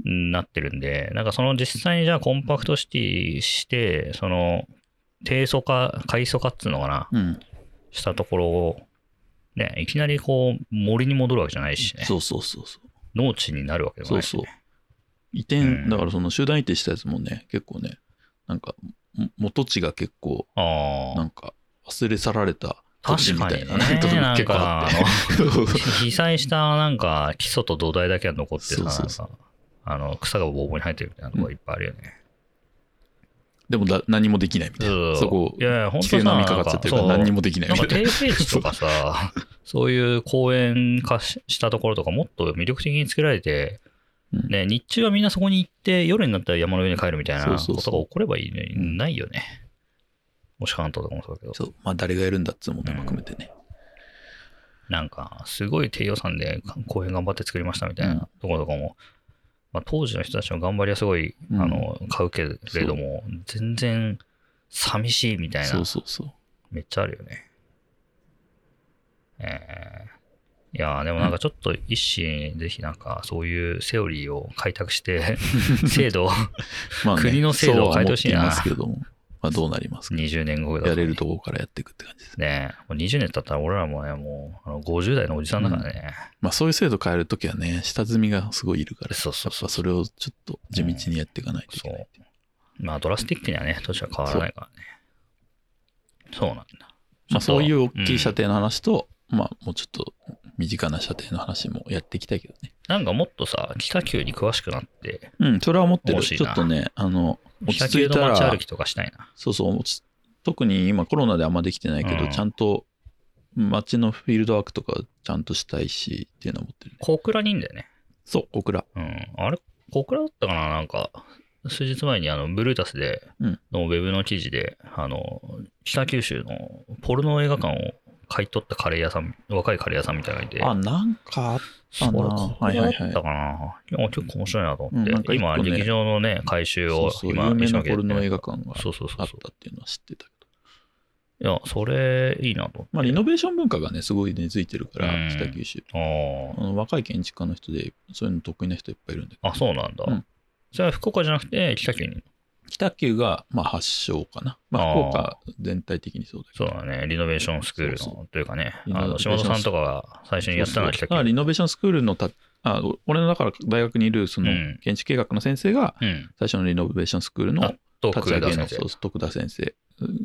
なってるんで、なんかその実際にじゃあコンパクトシティして、その、低素化、階素化っていうのかな、うん。したところを、ね、いきなりこう、森に戻るわけじゃないしね、そうそうそうそう。農地になるわけでもそうそうないしね。。移転、うんだからその集団移転したやつもね、結構ね、なんか、も元地が結構。なんか、忘れ去られた土地みたいなね、結構あかって。被災したなんか基礎と土台だけが残ってさ、そうそうそなんかあの草がボーボーに生えてるみたいなところいっぱいあるよね。でもだ何もできないみたいな。うんそこい、やいや、本危当さ険なみかかっちゃってるからなんか何にもできないなんかみたいな。低平地とかさ、そういう公園化ししたところとかもっと魅力的に作られて、うんね、日中はみんなそこに行って、夜になったら山の上に帰るみたいなことが起こればいいのに、うんないよね。もし関東とかもそうだけど。そう、まあ誰がやるんだっつうのも含めてね。なんか、すごい低予算で公園頑張って作りましたみたいなところとかも、まあ、当時の人たちの頑張りはすごい、うんあの買うけれども、全然寂しいみたいなそう、そうそう。めっちゃあるよね。えー、いやーでもなんかちょっと一心ぜひなんかそういうセオリーを開拓して、制度をまあね、国の制度を変えてほしいなますけれども、まあどうなりますか。20年後だとやれるところからやっていくって感じですね。ねもう20年経ったら俺らもね、もうあの50代のおじさんだからね。まあそういう制度変えるときはね、下積みがすごいいるから、そうそうそうそれをちょっと地道にやっていかないといけない。まあドラスティックにはね、年は変わらないからね。そうなんだ。まあそういう大きい射程、程の話と、まあもうちょっと身近な射程の話もやっていきたいけどね。なんかもっとさ、北九に詳しくなって、うん、それは思ってる。欲しちょっとね、あの、落北ち着いた九の街歩らき、とかしたいな。そうそう、特に今コロナであんまできてないけど、うんちゃんと街のフィールドワークとかちゃんとしたいしっていうのは思ってるね。小倉にいんだよね。そう、小倉。うん。あれ、小倉だったかな？なんか、数日前にあの、ブルータスでうんのウェブの記事で、あの、北九州のポルノ映画館を買い取ったカレー屋さん、若いカレー屋さんみたいなのがいて、あ、なんかあっそれなはいはいはいだったかな。いや結構面白いなと思って、うんなんか一個今、ね劇場のね、改修を今、有名な一生懸命ポルノ映画館がそうそうそうそう。あったっていうのは知ってたけいど。や、それいいなと。まあ、リノベーション文化がね、すごい根付いてるから、うん北九州。あ若い建築家の人で、そういうの得意な人いっぱいいるんだけど、あ、あ、そうなんだ。うんじゃあ、福岡じゃなくて、北九に？北九が、まあ、発祥かな。まあ、福岡全体的にそうだけど。そうだね、リノベーションスクールのというかね、あの田さんとかが最初にやったのは北九。リノベーションスクールのたあ俺のだから大学にいるそのうん建築計画の先生がうん。最初のリノベーションスクールの立ち上げの徳田先生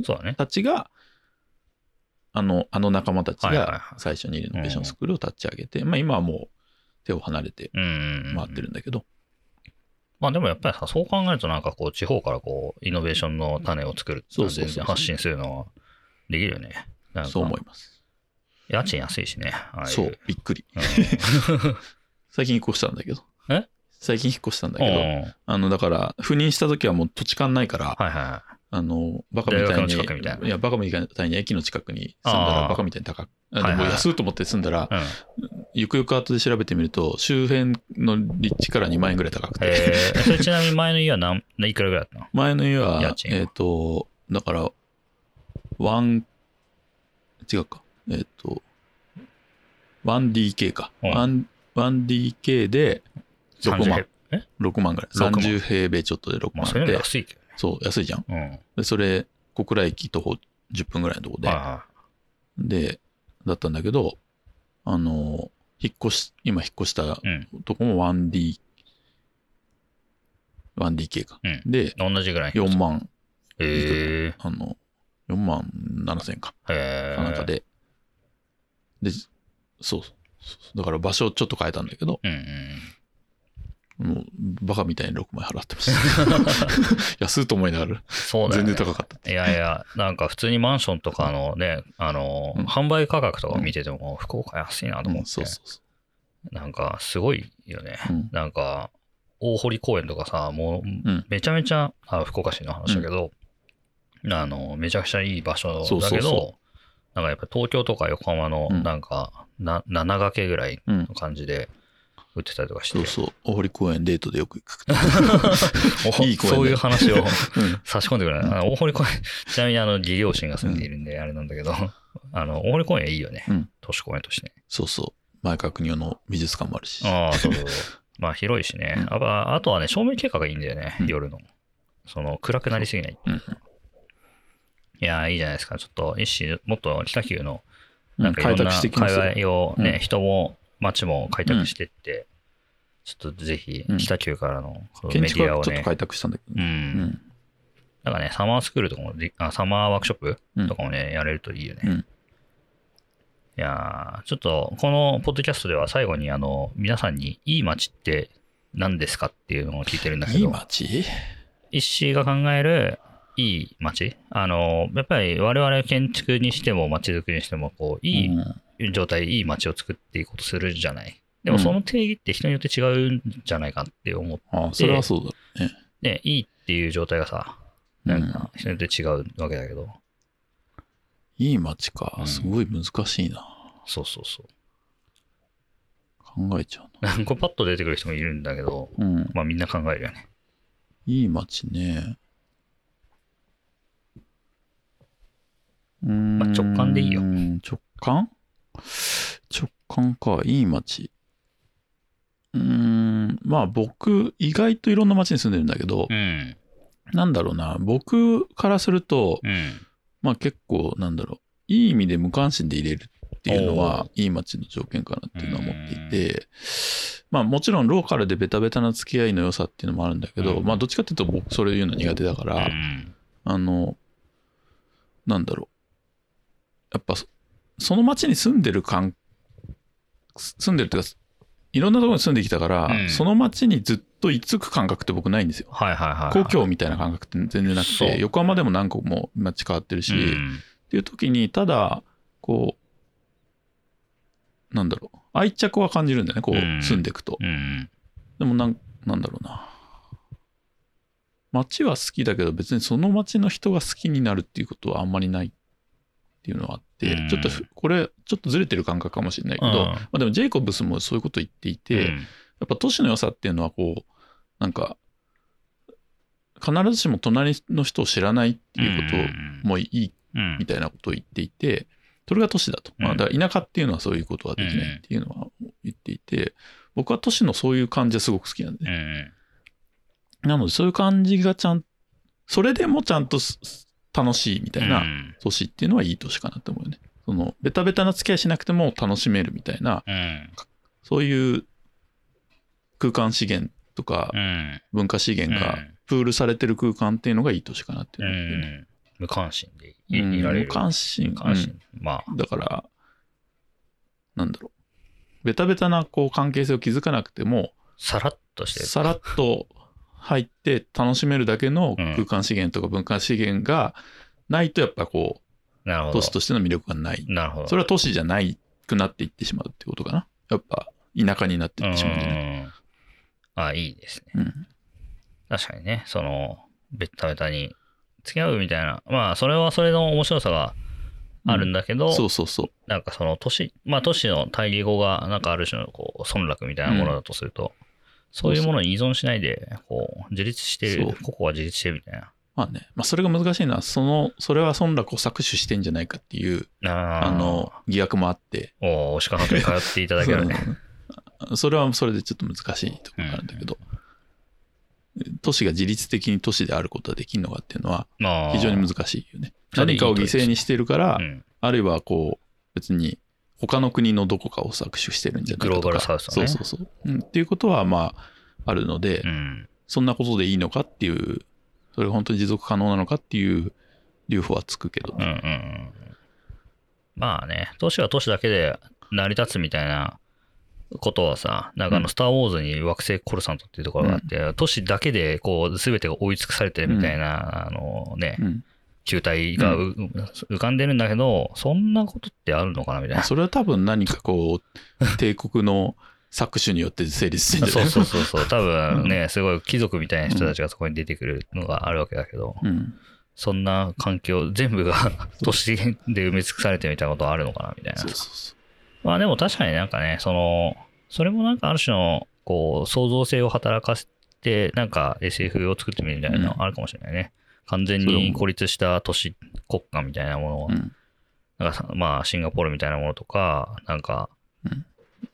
そうだね。たちがあのあの仲間たちが最初にリノベーションスクールを立ち上げて、まあ、今はもう手を離れてうん。回ってるんだけど、まあでもやっぱりさ、そう考えるとなんかこう、地方からこう、イノベーションの種を作るそうそうそ発信するのはできるよね。そう思います。家賃安いしね。ああいそうびっくり。うん。最近引っ越したんだけど。え？最近引っ越したんだけど、あのだから赴任した時はもう土地勘ないから、はいはあの、バカみたいに、いな。いや、バカみたいに駅の近くに住んだあーら、バカみたいに高く、でも安いと思って住んだら。ゆくゆく後で調べてみると、周辺の立地から2万円ぐらい高くて、えー、それちなみに前の家は何、いくらぐらいだったの？前の家はえっ、と、だから、ワン、違うか、えっ、と、1DK か。うん。1- 1DK で6 30万、え？6万ぐらい。6万。30平米ちょっとで6まあ、それより万で、安いけそう、安いじゃん。ど。うん。はいで、それ、小倉駅徒歩10分ぐらいのとこで、はで、だったんだけど、あの、引っ越し、今引っ越したい。うん。とこも 1D、1DK か。うんで、同じぐらい。4万、えあの、4万7千か。ー。へかなんかで。で、そうそう。だから場所をちょっと変えたんだけど、うんうん。もう、バカみたいに6万円払ってました。安いと思いながら、そうね。全然高かった。いやいや、なんか普通にマンションとかのね、あの、うん販売価格とか見てても、福岡安いなと思って、うんそうそうそなんかすごいよね。う。うんなんか、大堀公園とかさ、もう、んめちゃめちゃ、あ福岡市の話だけど、あの、めちゃくちゃいい場所だけど、そうそうそなんかやっぱ東京とか横浜の、うんなんか、な、7掛けぐらいうんの。感じで売ってたりとかして。そうそう。大堀公園デートでよく行く。お いい公園だそういう話をうん差し込んでくる、あの大堀公園、ちなみにあの、義両親が住んでいるんで、あれなんだけど、あの、大堀公園いいよね。うん都市公園として。そうそう。前川国夫の美術館もあるし。ああ、そうそう。まあ、広いしね。うんあとあとはね、照明経過がいいんだよね、うん夜の。その、暗くなりすぎない。うんいやー、いいじゃないですか。ちょっと、一種、もっと北九の、うんなんかいろんな開拓していきますよ界隈をね、うん人も街も開拓してって、ちょっとぜひうん、北九からのメディアをね、ちょっと開拓したんだけど。うね。ん。なんかね、サマースクールとかもで、あサマーワークショップうん。とかもね、やれるといいよね。うん。いやーちょっと、このポッドキャストでは最後に、あの、皆さんに、いい街って何ですかっていうのを聞いてるんだけど、いい街？一氏が考えるいい街？あの、やっぱり我々建築にしても街づくりにしても、こう、いい状態、いい街を作っていこうとするじゃない。でもその定義って人によって違うんじゃないかって思って、ああ、それはそうだね。ね、いいっていう状態がさ、なんか人によって違うわけだけど、いい街かう。んすごい難しいな。そうそうそう。考えちゃうな。これパッと出てくる人もいるんだけど、うん。まあみんな考えるよね。いい街ね。うーんまあ直感でいいよ直感？直感か。いい街。うーん。まあ僕、意外といろんな街に住んでるんだけどう、ん。なんだろうな。僕からすると、うん。まあ結構、なんだろう。いい意味で無関心で入れるっていうのは、いい街の条件かなっていうのは思っていて、まあもちろんローカルでベタベタな付き合いの良さっていうのもあるんだけど、うんまあどっちかっていうと僕それ言うの苦手だかうら、ん。あの、なんだろう。やっぱそ、その街に住んでる感、住んでるっていうか、いろんなところに住んできたから、うんその街にずっと居つく感覚って僕ないんですよ。はいはいはい。故郷みたいな感覚って全然なくて、横浜でも何個も街変わってるし、うんっていう時に、ただ、こう、なんだろう、愛着は感じるんだよね、こうんう、住んでいくと。うん。でもなん、なんだろうな。街は好きだけど、別にその街の人が好きになるっていうことはあんまりないっていうのはあって、うん。ちょっとふこれちょっとずれてる感覚かもしれないけど、うん。まあ、でもジェイコブスもそういうこと言っていて、うん。やっぱ都市の良さっていうのはこうなんか必ずしも隣の人を知らないっていうこともいいうん。みたいなことを言っていてそれが都市だと、まあ、うんだから田舎っていうのはそういうことはできないっていうのは言っていて僕は都市のそういう感じはすごく好きなんで、なのでそういう感じがちゃんそれでもちゃんとす楽しいみたいなうん。都市っていうのはいい都市かなって思うよね。そのベタベタな付き合いしなくても楽しめるみたいなうん。そういう空間資源とかうん。文化資源がうん。プールされてる空間っていうのがいい都市かなっていううのは思うん。無関心でいられる。無関心。無関心。まあ。うんだからなんだろう。ベタベタなこう関係性を築かなくてもさらっとしてる。さらっと入って楽しめるだけのうん。空間資源とか文化資源がないとやっぱこう都市としての魅力がない。なるほど。それは都市じゃないくなっていってしまうってことかな。やっぱ田舎になっていってしまうんじゃない。うん。あいいですね。うん。確かにね。そのベッタベタに付き合うみたいな。まあそれはそれの面白さがあるんだけど、そうそうそう。なんかその都市まあ都市の対義語がなんかある種のこう村落みたいなものだとすると、そういうものに依存しないでこう自立してる個々は自立してるみたいな。まあね、まあ、それが難しいのはそのそれは村落を搾取してんじゃないかっていうあー。あの疑惑もあって。おお鹿のとに通っていただけるね。う んそれはそれでちょっと難しいところがあるんだけど、都市が自律的に都市であることができるのかっていうのはまあ非常に難しいよね。何かを犠牲にしてるから、うん。あるいはこう別に他の国のどこかを搾取してるんじゃないかとか。グローバルサウスをね。そうそうそう、うん。っていうことはまああるので、うん。そんなことでいいのかっていうそれが本当に持続可能なのかっていう留保はつくけど。うんうんうん。まあね都市は都市だけで成り立つみたいなことはさ、なんかあの、うんスター・ウォーズに惑星コルサントっていうところがあって、都市だけで、こう、すべてが追い尽くされてるみたいな、あのね、うん球体がう浮かんでるんだけど、そんなことってあるのかなみたいな。それは多分何かこう帝国の搾取によって成立してるんじゃ そうそうそうそう。多分ね、すごい貴族みたいな人たちがそこに出てくるのがあるわけだけど、うんそんな環境、全部が 都市で埋め尽くされてるみたいなことあるのかなみたいなそう。そうそまあでも確かになんかね、その、それもなんかある種の、こう、創造性を働かせて、なんか SF を作ってみるみたいなのあるかもしれないね。完全に孤立した都市国家みたいなものを、う、うん、なんかさまあシンガポールみたいなものとか、なんか、うん。い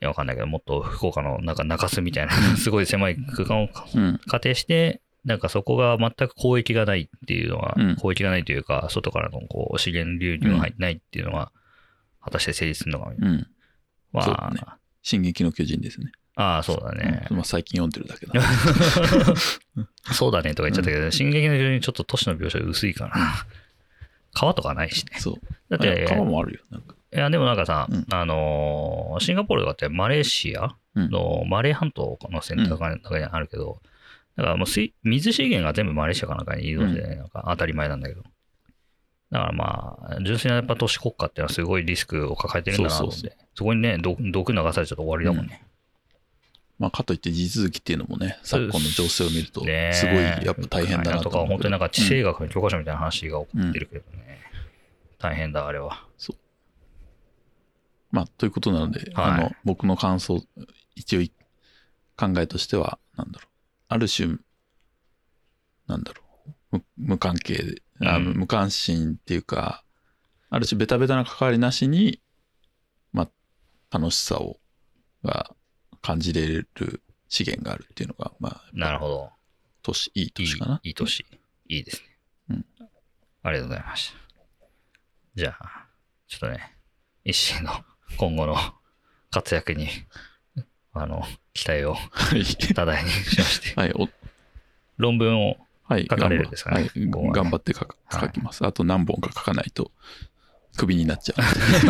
やわかんないけど、もっと福岡のなんか中洲みたいな、すごい狭い空間をうん。仮定して、なんかそこが全く交易がないっていうのは、うん。交易がないというか、外からのこう資源流入が入ってないっていうのは、果たして成立するのかみたいな。うん、まあ、ね。進撃の巨人ですね。ああ、そうだね。まあ、最近読んでるだけだ。そうだねとか言っちゃったけど、進撃の巨人ちょっと都市の描写薄いかな。川とかないしね。そう。だって、川もあるよ。なんか。いや、でもなんかさ、うんあのーシンガポールとかってマレーシアうんのマレー半島の先端の中にあるけど、だからもう水水資源が全部マレーシアかなんかに移動して、なんか当たり前なんだけど。だからまあ、純粋なやっぱ都市国家っていうのはすごいリスクを抱えてるんだなと思って、そこにね、毒毒流されちゃうと終わりだもんね。まあ、かといって地続きっていうのもね、昨今の情勢を見ると、ねすごいやっぱ大変だなとか、と思う本当になんか地うん政学の教科書みたいな話が起こってるけどね。大変だ、あれは。まあ、ということなので、はいあの、僕の感想、一応い考えとしては、なんだろう。ある種、なんだろう。無無関係で、あうん無関心っていうか、ある種ベタベタな関わりなしに、まあ、楽しさを、が感じれる資源があるっていうのが、まあ、なるほど。都市、いい年かな？、いい年。いいですね。うんありがとうございました。じゃあ、ちょっとね、一心の 今後の活躍に、あの、期待をはい。多大にしまして、はい、お論文を、はい、書かれるんですかねはい、頑張って書きます。あと何本か書かないと、クビになっちゃう。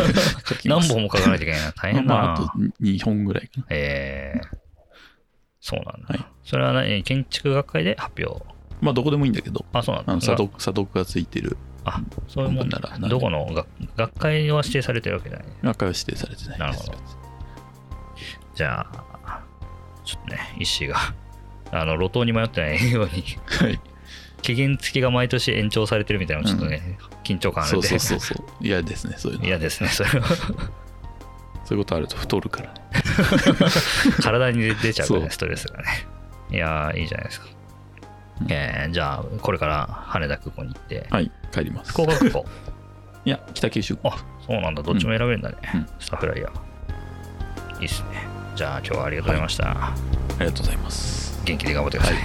何本も書かないといけないな。大変だな。まあ、あと2本ぐらいかな。えー、そうなんだ。はいそれは何？建築学会で発表。まあ、どこでもいいんだけど、あ、そうなんだ。あの査読査読がついてるあ、そういうもんならなどこの？学学会は指定されてるわけじゃない。学会は指定されてない。なるほどじゃあ、ちょっとね、石が、あの、路頭に迷ってないように、はい。期限付きが毎年延長されてるみたいなのちょっとね、緊張感あるんで。そうそうそうそう。嫌ですねそういうの。嫌ですねそれは。そういうことあると太るから。ね 体に出ちゃうねストレスがね。いやーいいじゃないですか、うん。えーじゃあこれから羽田空港に行って、はい帰ります。福岡空港。いや北九州あそうなんだ。どっちも選べるんだね、うん。スターフライヤー。いいっすね。じゃあ今日はありがとうございました、ありがとうございます。元気で頑張ってください、は